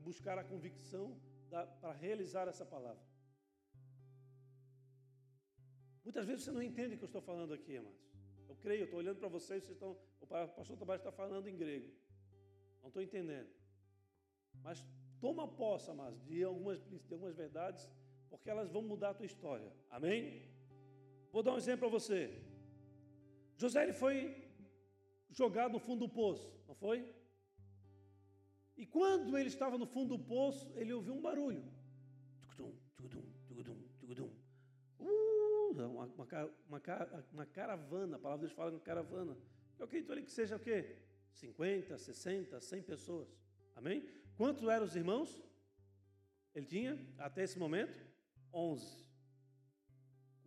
buscar a convicção para realizar essa palavra. Muitas vezes você não entende o que eu estou falando aqui, amados. Eu creio, estou olhando para vocês, vocês estão, o pastor Tabajara está falando em grego. Não estou entendendo. Mas toma posse, amados, de algumas, de algumas verdades, porque elas vão mudar a tua história. Amém? Vou dar um exemplo para você. José ele foi jogado no fundo do poço, não foi? E quando ele estava no fundo do poço, ele ouviu um barulho. Uh, uma, uma, uma, caravana, a palavra de Deus fala uma caravana. Eu acredito ali que seja o quê? 50, 60, 100 pessoas. Amém? Quantos eram os irmãos? Ele tinha, até esse momento, 11.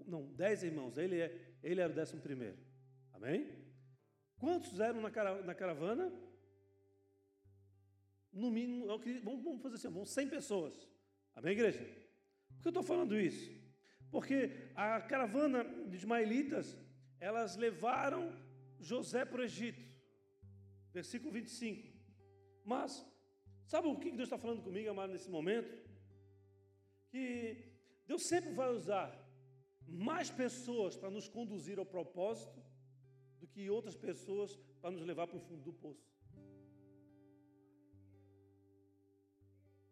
Não, 10 irmãos. Ele, é, ele era o décimo primeiro. Amém? Quantos eram na, caravana? No mínimo, vamos fazer assim, vamos 100 pessoas. Amém, igreja? Por que eu estou falando isso? Porque a caravana de ismaelitas, elas levaram José para o Egito. Versículo 25. Mas, sabe o que Deus está falando comigo, amado, nesse momento? Que Deus sempre vai usar mais pessoas para nos conduzir ao propósito do que outras pessoas para nos levar para o fundo do poço.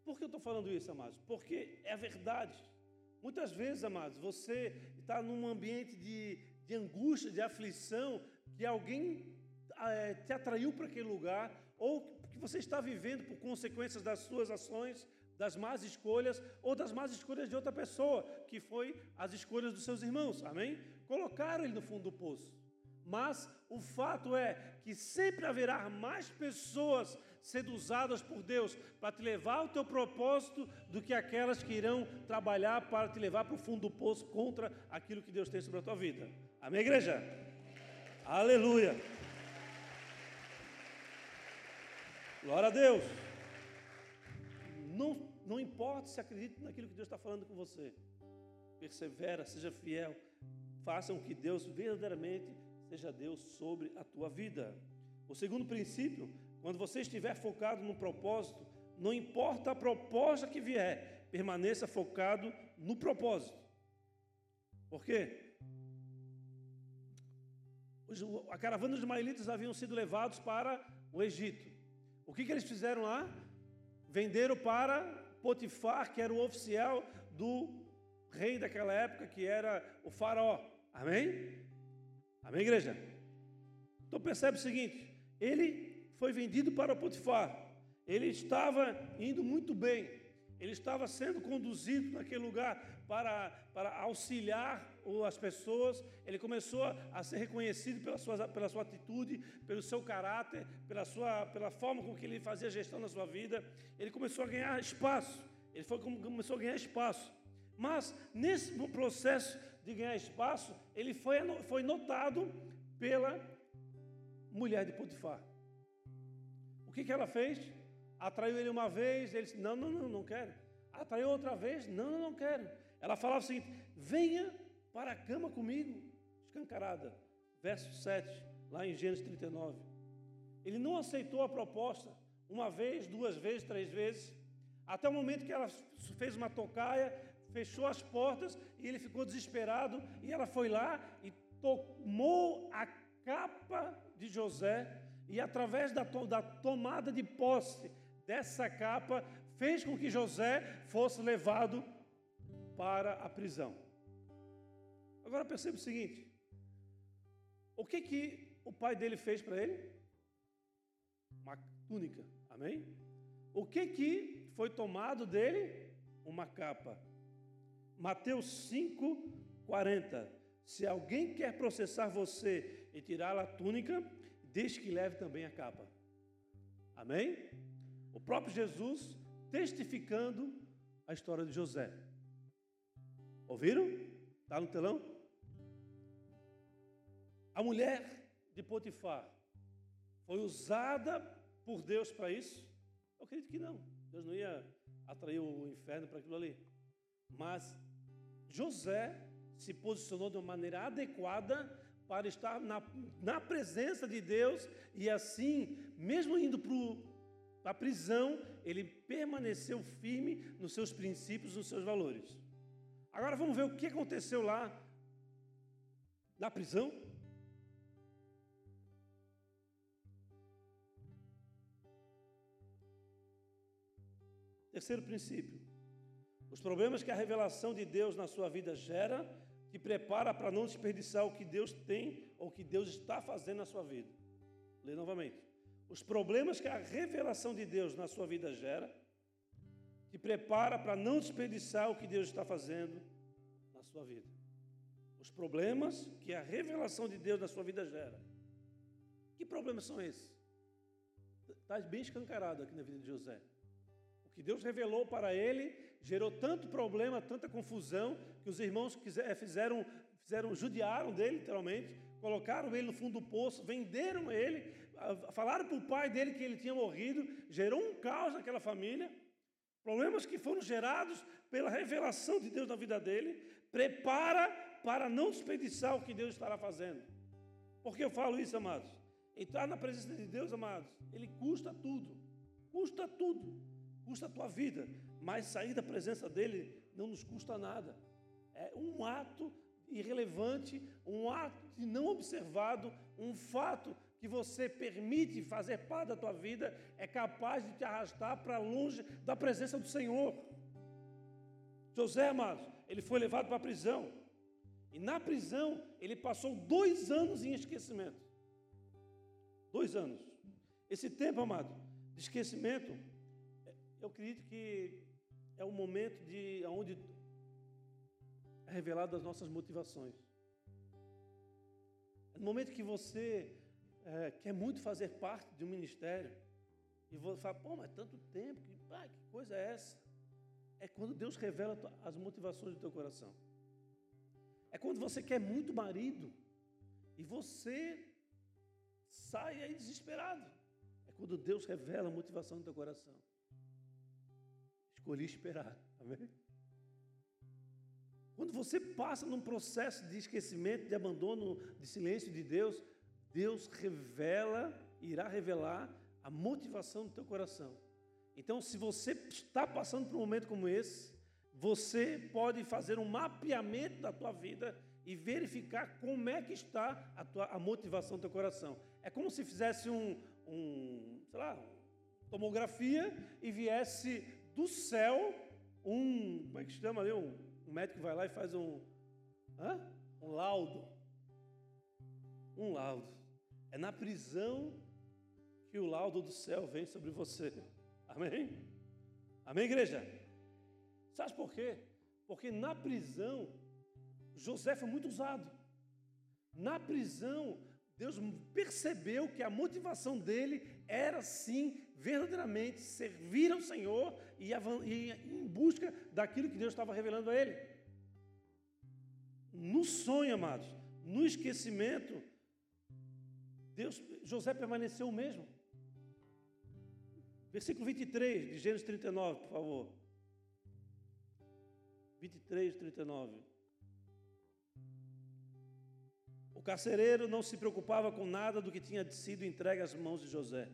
Por que eu estou falando isso, amados? Porque é a verdade. Muitas vezes, amados, você está num ambiente de, de angústia, de aflição, que alguém é, te atraiu para aquele lugar, ou que você está vivendo por consequências das suas ações, das más escolhas, ou das más escolhas de outra pessoa, que foi as escolhas dos seus irmãos, amém? Colocaram ele no fundo do poço. Mas o fato é que sempre haverá mais pessoas sendo usadas por Deus para te levar ao teu propósito do que aquelas que irão trabalhar para te levar para o fundo do poço contra aquilo que Deus tem sobre a tua vida. Amém, igreja? Aleluia. Glória a Deus. Não, não importa se acredita naquilo que Deus está falando com você. Persevera, seja fiel. Façam que Deus verdadeiramente seja Deus sobre a tua vida. O segundo princípio, quando você estiver focado no propósito, não importa a proposta que vier, permaneça focado no propósito. Por quê? A caravana dos ismaelitas haviam sido levados para o Egito. O que, que eles fizeram lá? Venderam para Potifar, que era o oficial do rei daquela época, que era o faraó. Amém? Amém, igreja? Então percebe o seguinte: ele foi vendido para Potifar, ele estava indo muito bem, ele estava sendo conduzido naquele lugar para, para auxiliar as pessoas, ele começou a ser reconhecido pela sua, pela sua atitude, pelo seu caráter, pela, sua, pela forma com que ele fazia gestão na sua vida, ele começou a ganhar espaço, ele foi, começou a ganhar espaço. Mas nesse processo de ganhar espaço, ele foi, foi notado pela mulher de Potifar. O que, que ela fez? Atraiu ele uma vez, ele disse: Não, não, não, não quero. Atraiu outra vez: Não, não, não quero. Ela falava o seguinte: Venha para a cama comigo, escancarada. Verso 7, lá em Gênesis 39. Ele não aceitou a proposta uma vez, duas vezes, três vezes, até o momento que ela fez uma tocaia fechou as portas e ele ficou desesperado. E ela foi lá e tomou a capa de José e, através da, da tomada de posse dessa capa, fez com que José fosse levado para a prisão. Agora perceba o seguinte: o que que o pai dele fez para ele? Uma túnica, amém? O que que foi tomado dele? Uma capa. Mateus 5, 40. Se alguém quer processar você e tirar a túnica, deixe que leve também a capa. Amém? O próprio Jesus testificando a história de José. Ouviram? Está no telão? A mulher de Potifar foi usada por Deus para isso? Eu acredito que não. Deus não ia atrair o inferno para aquilo ali. Mas José se posicionou de uma maneira adequada para estar na, na presença de Deus e assim, mesmo indo para a prisão, ele permaneceu firme nos seus princípios, nos seus valores. Agora vamos ver o que aconteceu lá na prisão. Terceiro princípio. Os problemas que a revelação de Deus na sua vida gera te prepara para não desperdiçar o que Deus tem ou o que Deus está fazendo na sua vida. Lê novamente. Os problemas que a revelação de Deus na sua vida gera te prepara para não desperdiçar o que Deus está fazendo na sua vida. Os problemas que a revelação de Deus na sua vida gera. Que problemas são esses? Está bem escancarado aqui na vida de José. Que Deus revelou para ele gerou tanto problema, tanta confusão, que os irmãos fizeram, fizeram judiaram dele, literalmente, colocaram ele no fundo do poço, venderam ele, falaram para o pai dele que ele tinha morrido, gerou um caos naquela família, problemas que foram gerados pela revelação de Deus na vida dele, prepara para não desperdiçar o que Deus estará fazendo. Por que eu falo isso, amados? Entrar na presença de Deus, amados, ele custa tudo, custa tudo, custa a tua vida, mas sair da presença dele não nos custa nada. É um ato irrelevante, um ato de não observado, um fato que você permite fazer parte da tua vida é capaz de te arrastar para longe da presença do Senhor. José, amados, ele foi levado para a prisão. E na prisão, ele passou dois anos em esquecimento. Dois anos. Esse tempo, amado, de esquecimento, eu acredito que é o momento de onde é revelado as nossas motivações. É no momento que você é, quer muito fazer parte de um ministério e você fala, pô, mas tanto tempo, que, que coisa é essa? É quando Deus revela as motivações do teu coração. É quando você quer muito marido e você sai aí desesperado. É quando Deus revela a motivação do teu coração. Escolhi esperar. Amém? Quando você passa num processo de esquecimento, de abandono, de silêncio de Deus, Deus revela, irá revelar a motivação do teu coração. Então, se você está passando por um momento como esse, você pode fazer um mapeamento da tua vida e verificar como é que está a, tua, a motivação do teu coração. É como se fizesse um, um sei lá, tomografia e viesse do céu um, como é que chama ali, um, um médico vai lá e faz um, hã? um laudo. Um laudo. É na prisão que o laudo do céu vem sobre você. Amém? Amém, igreja? Sabe por quê? Porque na prisão, José foi muito usado. Na prisão, Deus percebeu que a motivação dele era sim, verdadeiramente, servir ao Senhor e em busca daquilo que Deus estava revelando a ele. No sonho, amados, no esquecimento, Deus, José permaneceu o mesmo. Versículo 23 de Gênesis 39, por favor. 23, 39. O carcereiro não se preocupava com nada do que tinha sido entregue às mãos de José,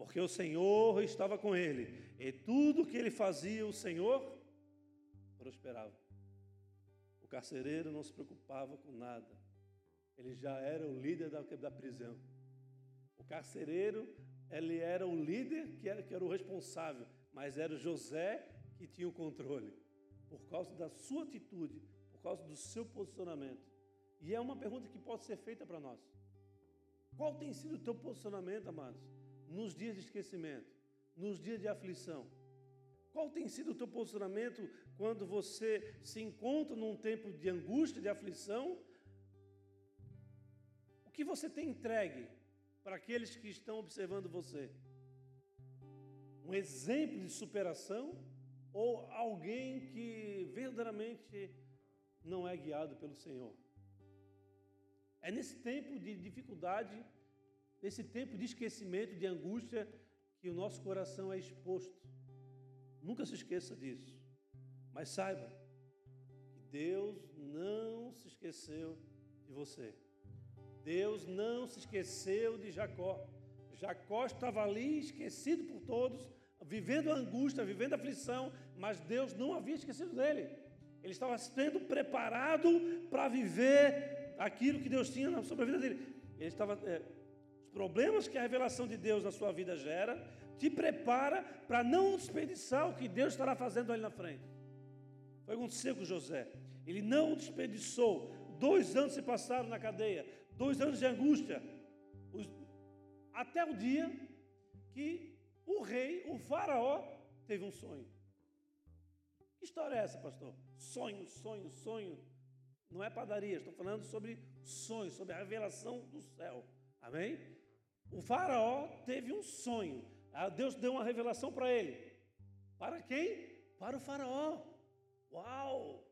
porque o Senhor estava com ele, e tudo que ele fazia, o Senhor prosperava. O carcereiro não se preocupava com nada, ele já era o líder da, da prisão. O carcereiro ele era o líder que era, que era o responsável, mas era José que tinha o controle, por causa da sua atitude, por causa do seu posicionamento. E é uma pergunta que pode ser feita para nós. Qual tem sido o teu posicionamento, amados, nos dias de esquecimento, nos dias de aflição? Qual tem sido o teu posicionamento quando você se encontra num tempo de angústia, de aflição? O que você tem entregue para aqueles que estão observando você? Um exemplo de superação ou alguém que verdadeiramente não é guiado pelo Senhor? É nesse tempo de dificuldade, nesse tempo de esquecimento, de angústia, que o nosso coração é exposto. Nunca se esqueça disso. Mas saiba que Deus não se esqueceu de você. Deus não se esqueceu de Jacó. Jacó estava ali esquecido por todos, vivendo angústia, vivendo aflição, mas Deus não havia esquecido dele. Ele estava sendo preparado para viver aquilo que Deus tinha sobre a vida dele. Ele estava, é, problemas que a revelação de Deus na sua vida gera, te prepara para não desperdiçar o que Deus estará fazendo ali na frente. Foi aconteceu com José. Ele não desperdiçou. Dois anos se passaram na cadeia dois anos de angústia, os, até o dia que o rei, o faraó, teve um sonho. Que história é essa, pastor? Sonho, sonho, sonho. Não é padaria, estou falando sobre sonho, sobre a revelação do céu. Amém? O faraó teve um sonho. Ah, Deus deu uma revelação para ele. Para quem? Para o faraó. Uau!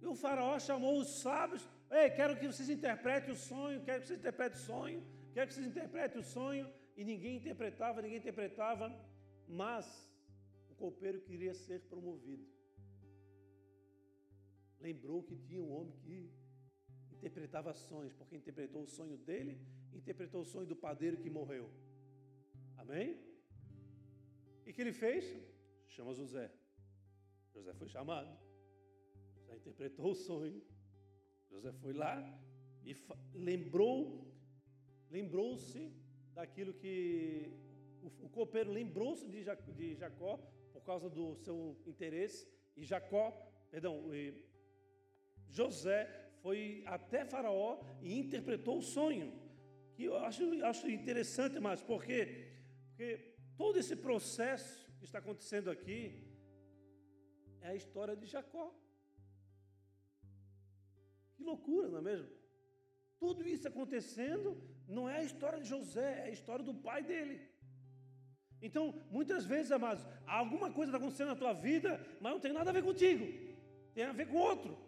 E o faraó chamou os sábios Ei, quero que vocês interpretem o sonho, quero que vocês interpretem o sonho, quero que vocês interpretem o sonho. E ninguém interpretava, ninguém interpretava, mas o copeiro queria ser promovido. Lembrou que tinha um homem que interpretava sonhos, porque interpretou o sonho dele, interpretou o sonho do padeiro que morreu. Amém? E que ele fez? Chama José. José foi chamado. José interpretou o sonho José foi lá e lembrou, lembrou-se daquilo que o, o copeiro lembrou-se de, de Jacó por causa do seu interesse e Jacó, perdão, José foi até Faraó e interpretou o sonho. Que eu acho, acho interessante, mas porque, porque todo esse processo que está acontecendo aqui é a história de Jacó. Que loucura, não é mesmo? Tudo isso acontecendo não é a história de José, é a história do pai dele. Então, muitas vezes, amados, alguma coisa está acontecendo na tua vida, mas não tem nada a ver contigo, tem a ver com outro.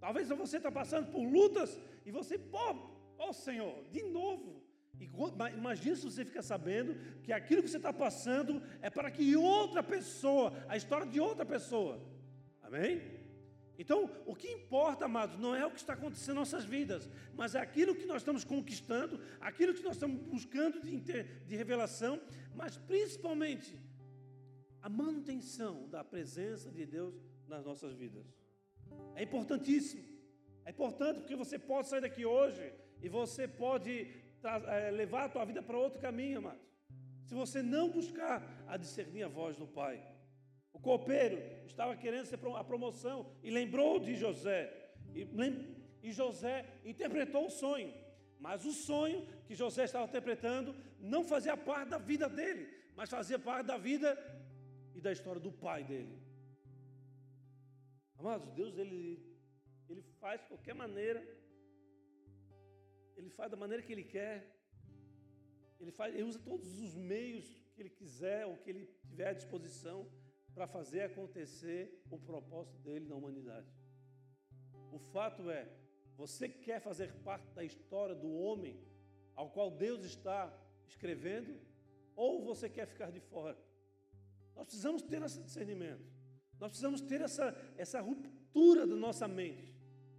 Talvez você está passando por lutas e você, pô, ó Senhor, de novo. Imagina se você fica sabendo que aquilo que você está passando é para que outra pessoa, a história de outra pessoa. Amém? Então, o que importa, amados, não é o que está acontecendo em nossas vidas, mas é aquilo que nós estamos conquistando, aquilo que nós estamos buscando de, de revelação, mas principalmente a manutenção da presença de Deus nas nossas vidas. É importantíssimo. É importante porque você pode sair daqui hoje e você pode é, levar a tua vida para outro caminho, amados. Se você não buscar a discernir a voz do Pai. O copeiro estava querendo a promoção e lembrou de José. E José interpretou o sonho. Mas o sonho que José estava interpretando não fazia parte da vida dele, mas fazia parte da vida e da história do pai dele. Amados, Deus ele, ele faz de qualquer maneira, ele faz da maneira que ele quer, ele, faz, ele usa todos os meios que ele quiser ou que ele tiver à disposição para fazer acontecer o propósito dele na humanidade. O fato é, você quer fazer parte da história do homem ao qual Deus está escrevendo, ou você quer ficar de fora? Nós precisamos ter esse discernimento. Nós precisamos ter essa, essa ruptura da nossa mente.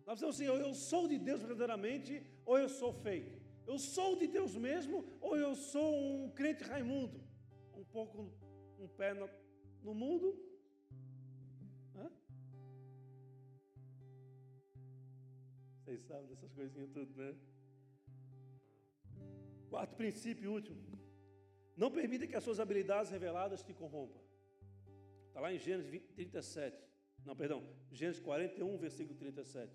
Nós precisamos assim, ou eu sou de Deus verdadeiramente, ou eu sou fake. Eu sou de Deus mesmo, ou eu sou um crente Raimundo, um pouco um pé no, no mundo. Hã? Vocês sabem dessas coisinhas tudo, né? Quarto princípio último. Não permita que as suas habilidades reveladas te corrompam. Está lá em Gênesis 37. Não, perdão. Gênesis 41, versículo 37.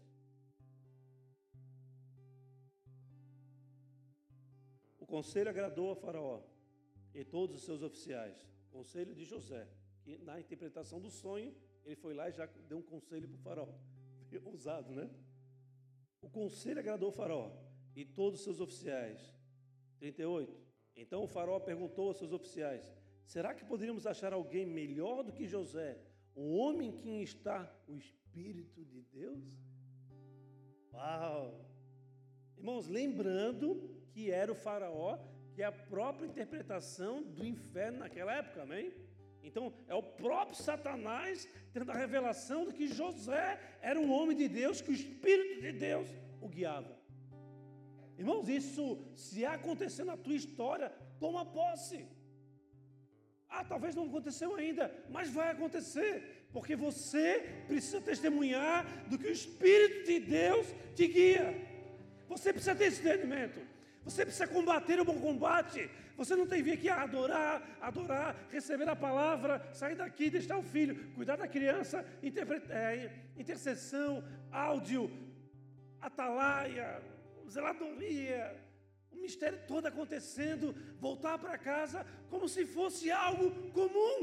O conselho agradou a Faraó e todos os seus oficiais. Conselho de José que na interpretação do sonho, ele foi lá e já deu um conselho para o faraó. Ousado, né? O conselho agradou o faraó e todos os seus oficiais. 38. Então o faraó perguntou aos seus oficiais: Será que poderíamos achar alguém melhor do que José, um homem em quem está o Espírito de Deus? Uau! Irmãos, lembrando que era o faraó, que é a própria interpretação do inferno naquela época, amém? Então, é o próprio Satanás tendo a revelação de que José era um homem de Deus, que o Espírito de Deus o guiava. Irmãos, isso, se acontecer na tua história, toma posse. Ah, talvez não aconteceu ainda, mas vai acontecer, porque você precisa testemunhar do que o Espírito de Deus te guia. Você precisa ter esse entendimento. Você precisa combater o bom combate. Você não tem que aqui adorar, adorar, receber a palavra, sair daqui, deixar o filho, cuidar da criança, é, intercessão, áudio, atalaia, zeladoria, mistério todo acontecendo, voltar para casa como se fosse algo comum.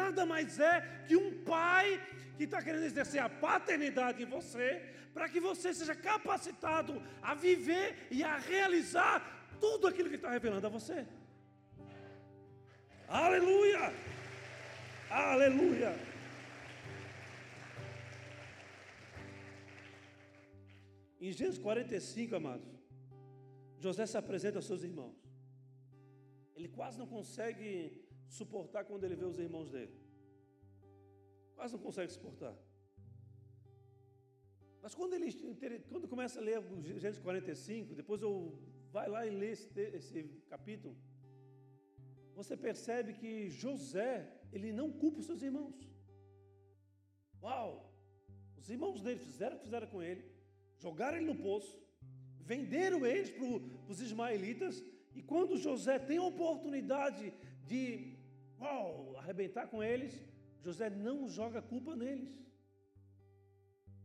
Nada mais é que um pai que está querendo exercer a paternidade em você, para que você seja capacitado a viver e a realizar tudo aquilo que está revelando a você. Aleluia! Aleluia! Em Gênesis 45, amados, José se apresenta aos seus irmãos. Ele quase não consegue suportar quando ele vê os irmãos dele. Quase não consegue suportar. Mas quando ele quando começa a ler Gênesis 45, depois eu vai lá e lê esse, esse capítulo, você percebe que José, ele não culpa os seus irmãos. Uau! Os irmãos dele fizeram o que fizeram com ele, jogaram ele no poço, venderam eles para os ismaelitas, e quando José tem a oportunidade de uau, arrebentar com eles, José não joga culpa neles.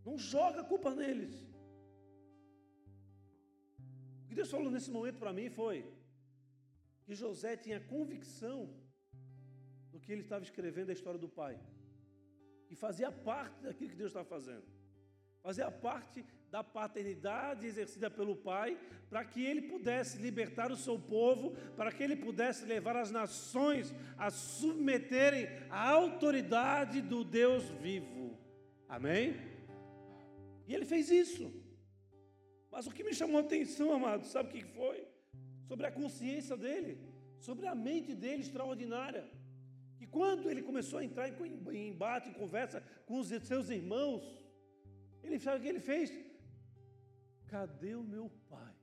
Não joga culpa neles. O que Deus falou nesse momento para mim foi que José tinha convicção do que ele estava escrevendo a história do pai. E fazia parte daquilo que Deus estava fazendo. Fazia parte da paternidade exercida pelo pai, para que ele pudesse libertar o seu povo, para que ele pudesse levar as nações a submeterem à autoridade do Deus vivo. Amém? E ele fez isso. Mas o que me chamou a atenção, amado, sabe o que foi? Sobre a consciência dele, sobre a mente dele extraordinária. Que quando ele começou a entrar em embate, em conversa com os seus irmãos, ele sabe o que ele fez? Cadê o meu pai?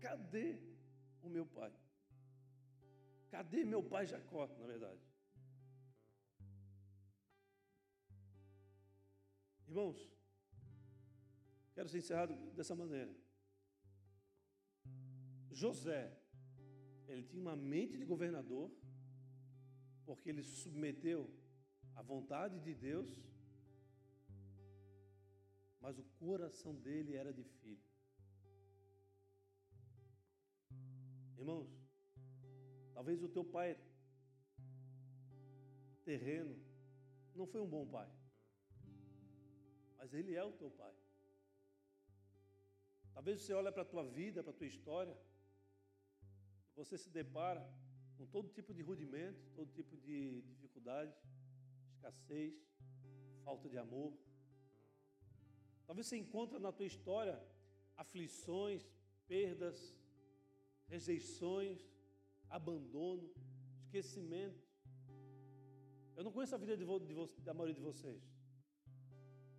Cadê o meu pai? Cadê meu pai Jacó, na verdade? Irmãos, quero ser encerrado dessa maneira. José, ele tinha uma mente de governador, porque ele se submeteu à vontade de Deus mas o coração dele era de filho. Irmãos, talvez o teu pai terreno não foi um bom pai, mas ele é o teu pai. Talvez você olhe para a tua vida, para a tua história, você se depara com todo tipo de rudimento, todo tipo de dificuldade, escassez, falta de amor, Talvez você encontre na tua história aflições, perdas, rejeições, abandono, esquecimento. Eu não conheço a vida de, de, da maioria de vocês.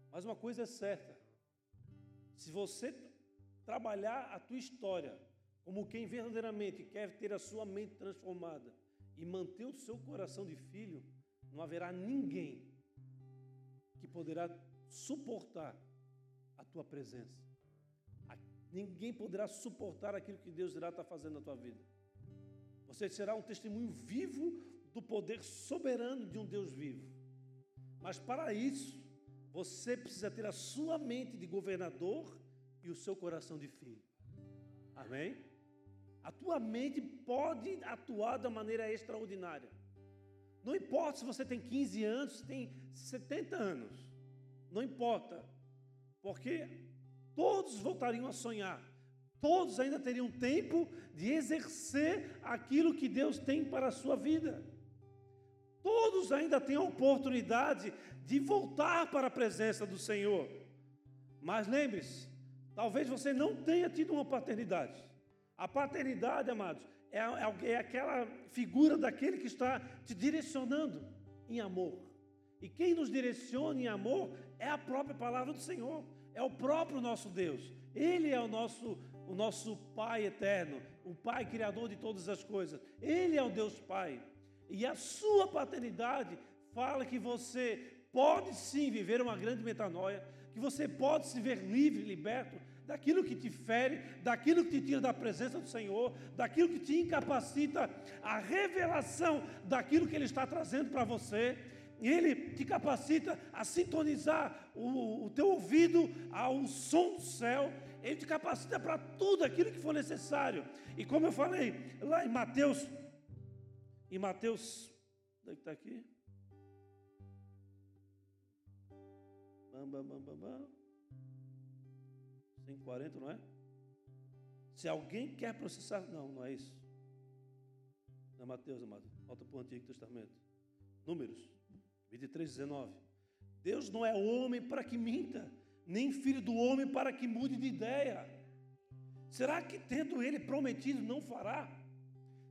Mas uma coisa é certa: se você trabalhar a tua história como quem verdadeiramente quer ter a sua mente transformada e manter o seu coração de filho, não haverá ninguém que poderá suportar tua presença. Ninguém poderá suportar aquilo que Deus irá estar fazendo na tua vida. Você será um testemunho vivo do poder soberano de um Deus vivo. Mas para isso, você precisa ter a sua mente de governador e o seu coração de filho. Amém? A tua mente pode atuar da maneira extraordinária. Não importa se você tem 15 anos, se tem 70 anos. Não importa. Porque todos voltariam a sonhar, todos ainda teriam tempo de exercer aquilo que Deus tem para a sua vida. Todos ainda têm a oportunidade de voltar para a presença do Senhor. Mas lembre-se, talvez você não tenha tido uma paternidade. A paternidade, amados, é, é, é aquela figura daquele que está te direcionando em amor. E quem nos direciona em amor é a própria palavra do Senhor, é o próprio nosso Deus. Ele é o nosso, o nosso Pai eterno, o Pai criador de todas as coisas. Ele é o Deus Pai. E a sua paternidade fala que você pode sim viver uma grande metanoia, que você pode se ver livre, liberto daquilo que te fere, daquilo que te tira da presença do Senhor, daquilo que te incapacita a revelação daquilo que Ele está trazendo para você. Ele te capacita a sintonizar o, o teu ouvido ao som do céu. Ele te capacita para tudo aquilo que for necessário. E como eu falei lá em Mateus, em Mateus, onde é que está aqui? Bam, bam, bam, bam, bam. 140, não é? Se alguém quer processar, não, não é isso. Não é Mateus, amado. Volta para o Antigo Testamento. Números. 23, 19. Deus não é homem para que minta, nem filho do homem para que mude de ideia. Será que tendo ele prometido não fará?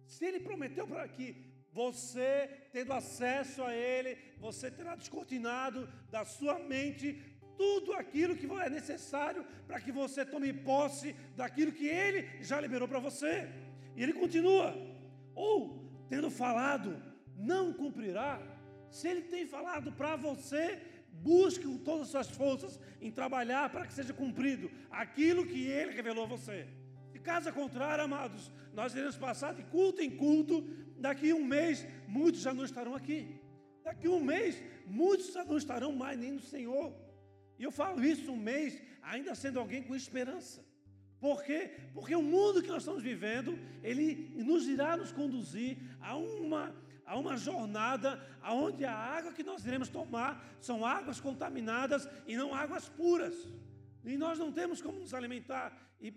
Se ele prometeu para que você, tendo acesso a ele, você terá descortinado da sua mente tudo aquilo que é necessário para que você tome posse daquilo que ele já liberou para você. E ele continua: ou tendo falado, não cumprirá. Se Ele tem falado para você, busque com todas as suas forças em trabalhar para que seja cumprido aquilo que Ele revelou a você. Se caso contrário, amados, nós iremos passar de culto em culto. Daqui um mês, muitos já não estarão aqui. Daqui um mês, muitos não estarão mais nem no Senhor. E eu falo isso um mês, ainda sendo alguém com esperança. Por quê? Porque o mundo que nós estamos vivendo, ele nos irá nos conduzir a uma, a uma jornada onde a água que nós iremos tomar são águas contaminadas e não águas puras. E nós não temos como nos alimentar e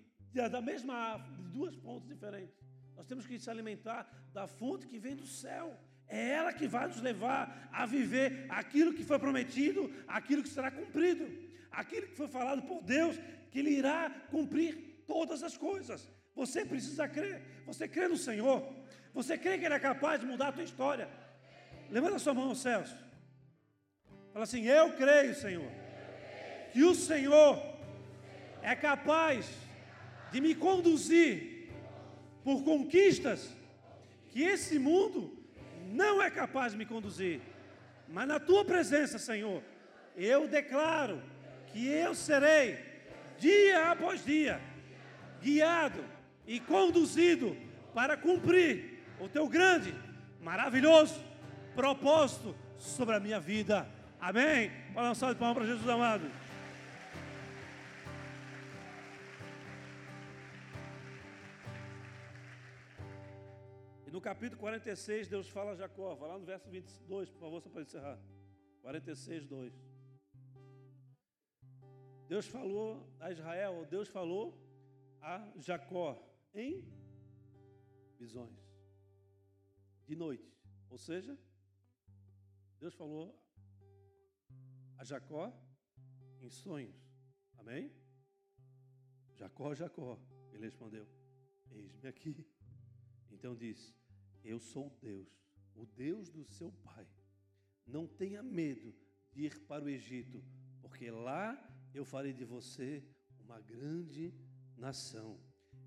da mesma de duas pontas diferentes. Nós temos que se alimentar da fonte que vem do céu. É ela que vai nos levar a viver aquilo que foi prometido, aquilo que será cumprido, aquilo que foi falado por Deus, que Ele irá cumprir todas as coisas. Você precisa crer. Você crê no Senhor. Você crê que Ele é capaz de mudar a tua história. Levanta a sua mão céus. Fala assim: Eu creio, Senhor, que o Senhor é capaz de me conduzir por conquistas que esse mundo não é capaz de me conduzir. Mas na tua presença, Senhor, eu declaro que eu serei, dia após dia, guiado e conduzido para cumprir o teu grande, maravilhoso propósito sobre a minha vida. Amém? Para lançar de palmas para Jesus amado. no capítulo 46, Deus fala a Jacó. Vai lá no verso 22, por favor, só para encerrar. 46, 2. Deus falou a Israel, Deus falou a Jacó em visões de noite. Ou seja, Deus falou a Jacó em sonhos. Amém? Jacó, Jacó. Ele respondeu: Eis-me aqui. Então disse: eu sou Deus, o Deus do seu pai. Não tenha medo de ir para o Egito, porque lá eu farei de você uma grande nação.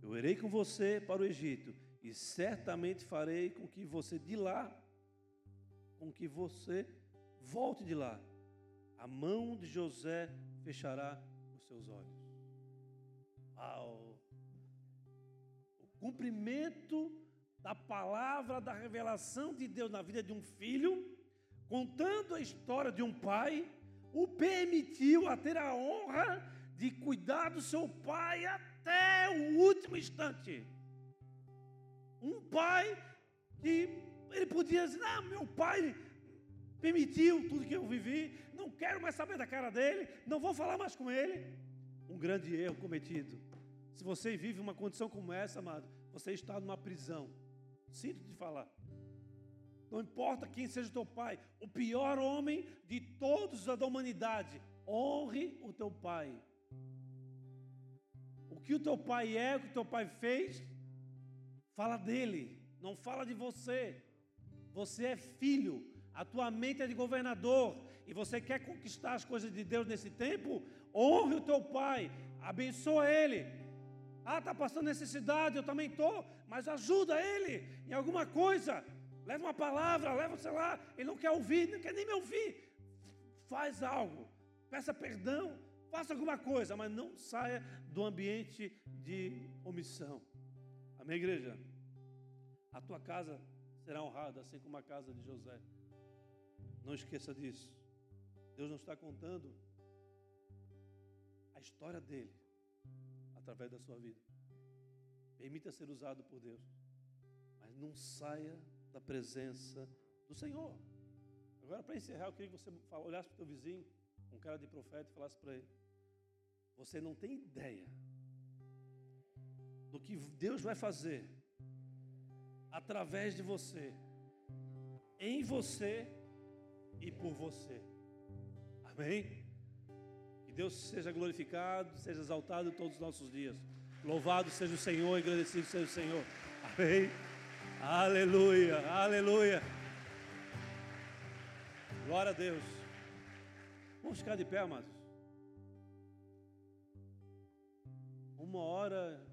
Eu irei com você para o Egito e certamente farei com que você de lá, com que você volte de lá. A mão de José fechará os seus olhos. Ao o cumprimento da palavra, da revelação de Deus na vida de um filho, contando a história de um pai, o permitiu a ter a honra de cuidar do seu pai até o último instante. Um pai que ele podia dizer: Não, meu pai permitiu tudo que eu vivi, não quero mais saber da cara dele, não vou falar mais com ele. Um grande erro cometido. Se você vive uma condição como essa, amado, você está numa prisão. Sinto de falar. Não importa quem seja o teu pai, o pior homem de todos da humanidade, honre o teu pai. O que o teu pai é, o que o teu pai fez, fala dele, não fala de você. Você é filho, a tua mente é de governador e você quer conquistar as coisas de Deus nesse tempo, honre o teu pai, abençoa ele, ah, está passando necessidade, eu também estou, mas ajuda ele em alguma coisa. Leva uma palavra, leva, sei lá, ele não quer ouvir, não quer nem me ouvir. Faz algo, peça perdão, faça alguma coisa, mas não saia do ambiente de omissão. Amém, igreja? A tua casa será honrada, assim como a casa de José. Não esqueça disso. Deus não está contando a história dele através da sua vida. Permita ser usado por Deus, mas não saia da presença do Senhor. Agora, para encerrar, eu queria que você olhasse para o teu vizinho, um cara de profeta, e falasse para ele: Você não tem ideia do que Deus vai fazer através de você, em você e por você. Amém? Deus seja glorificado, seja exaltado todos os nossos dias. Louvado seja o Senhor, agradecido seja o Senhor. Amém. Aleluia, aleluia. Glória a Deus. Vamos ficar de pé, amados. Uma hora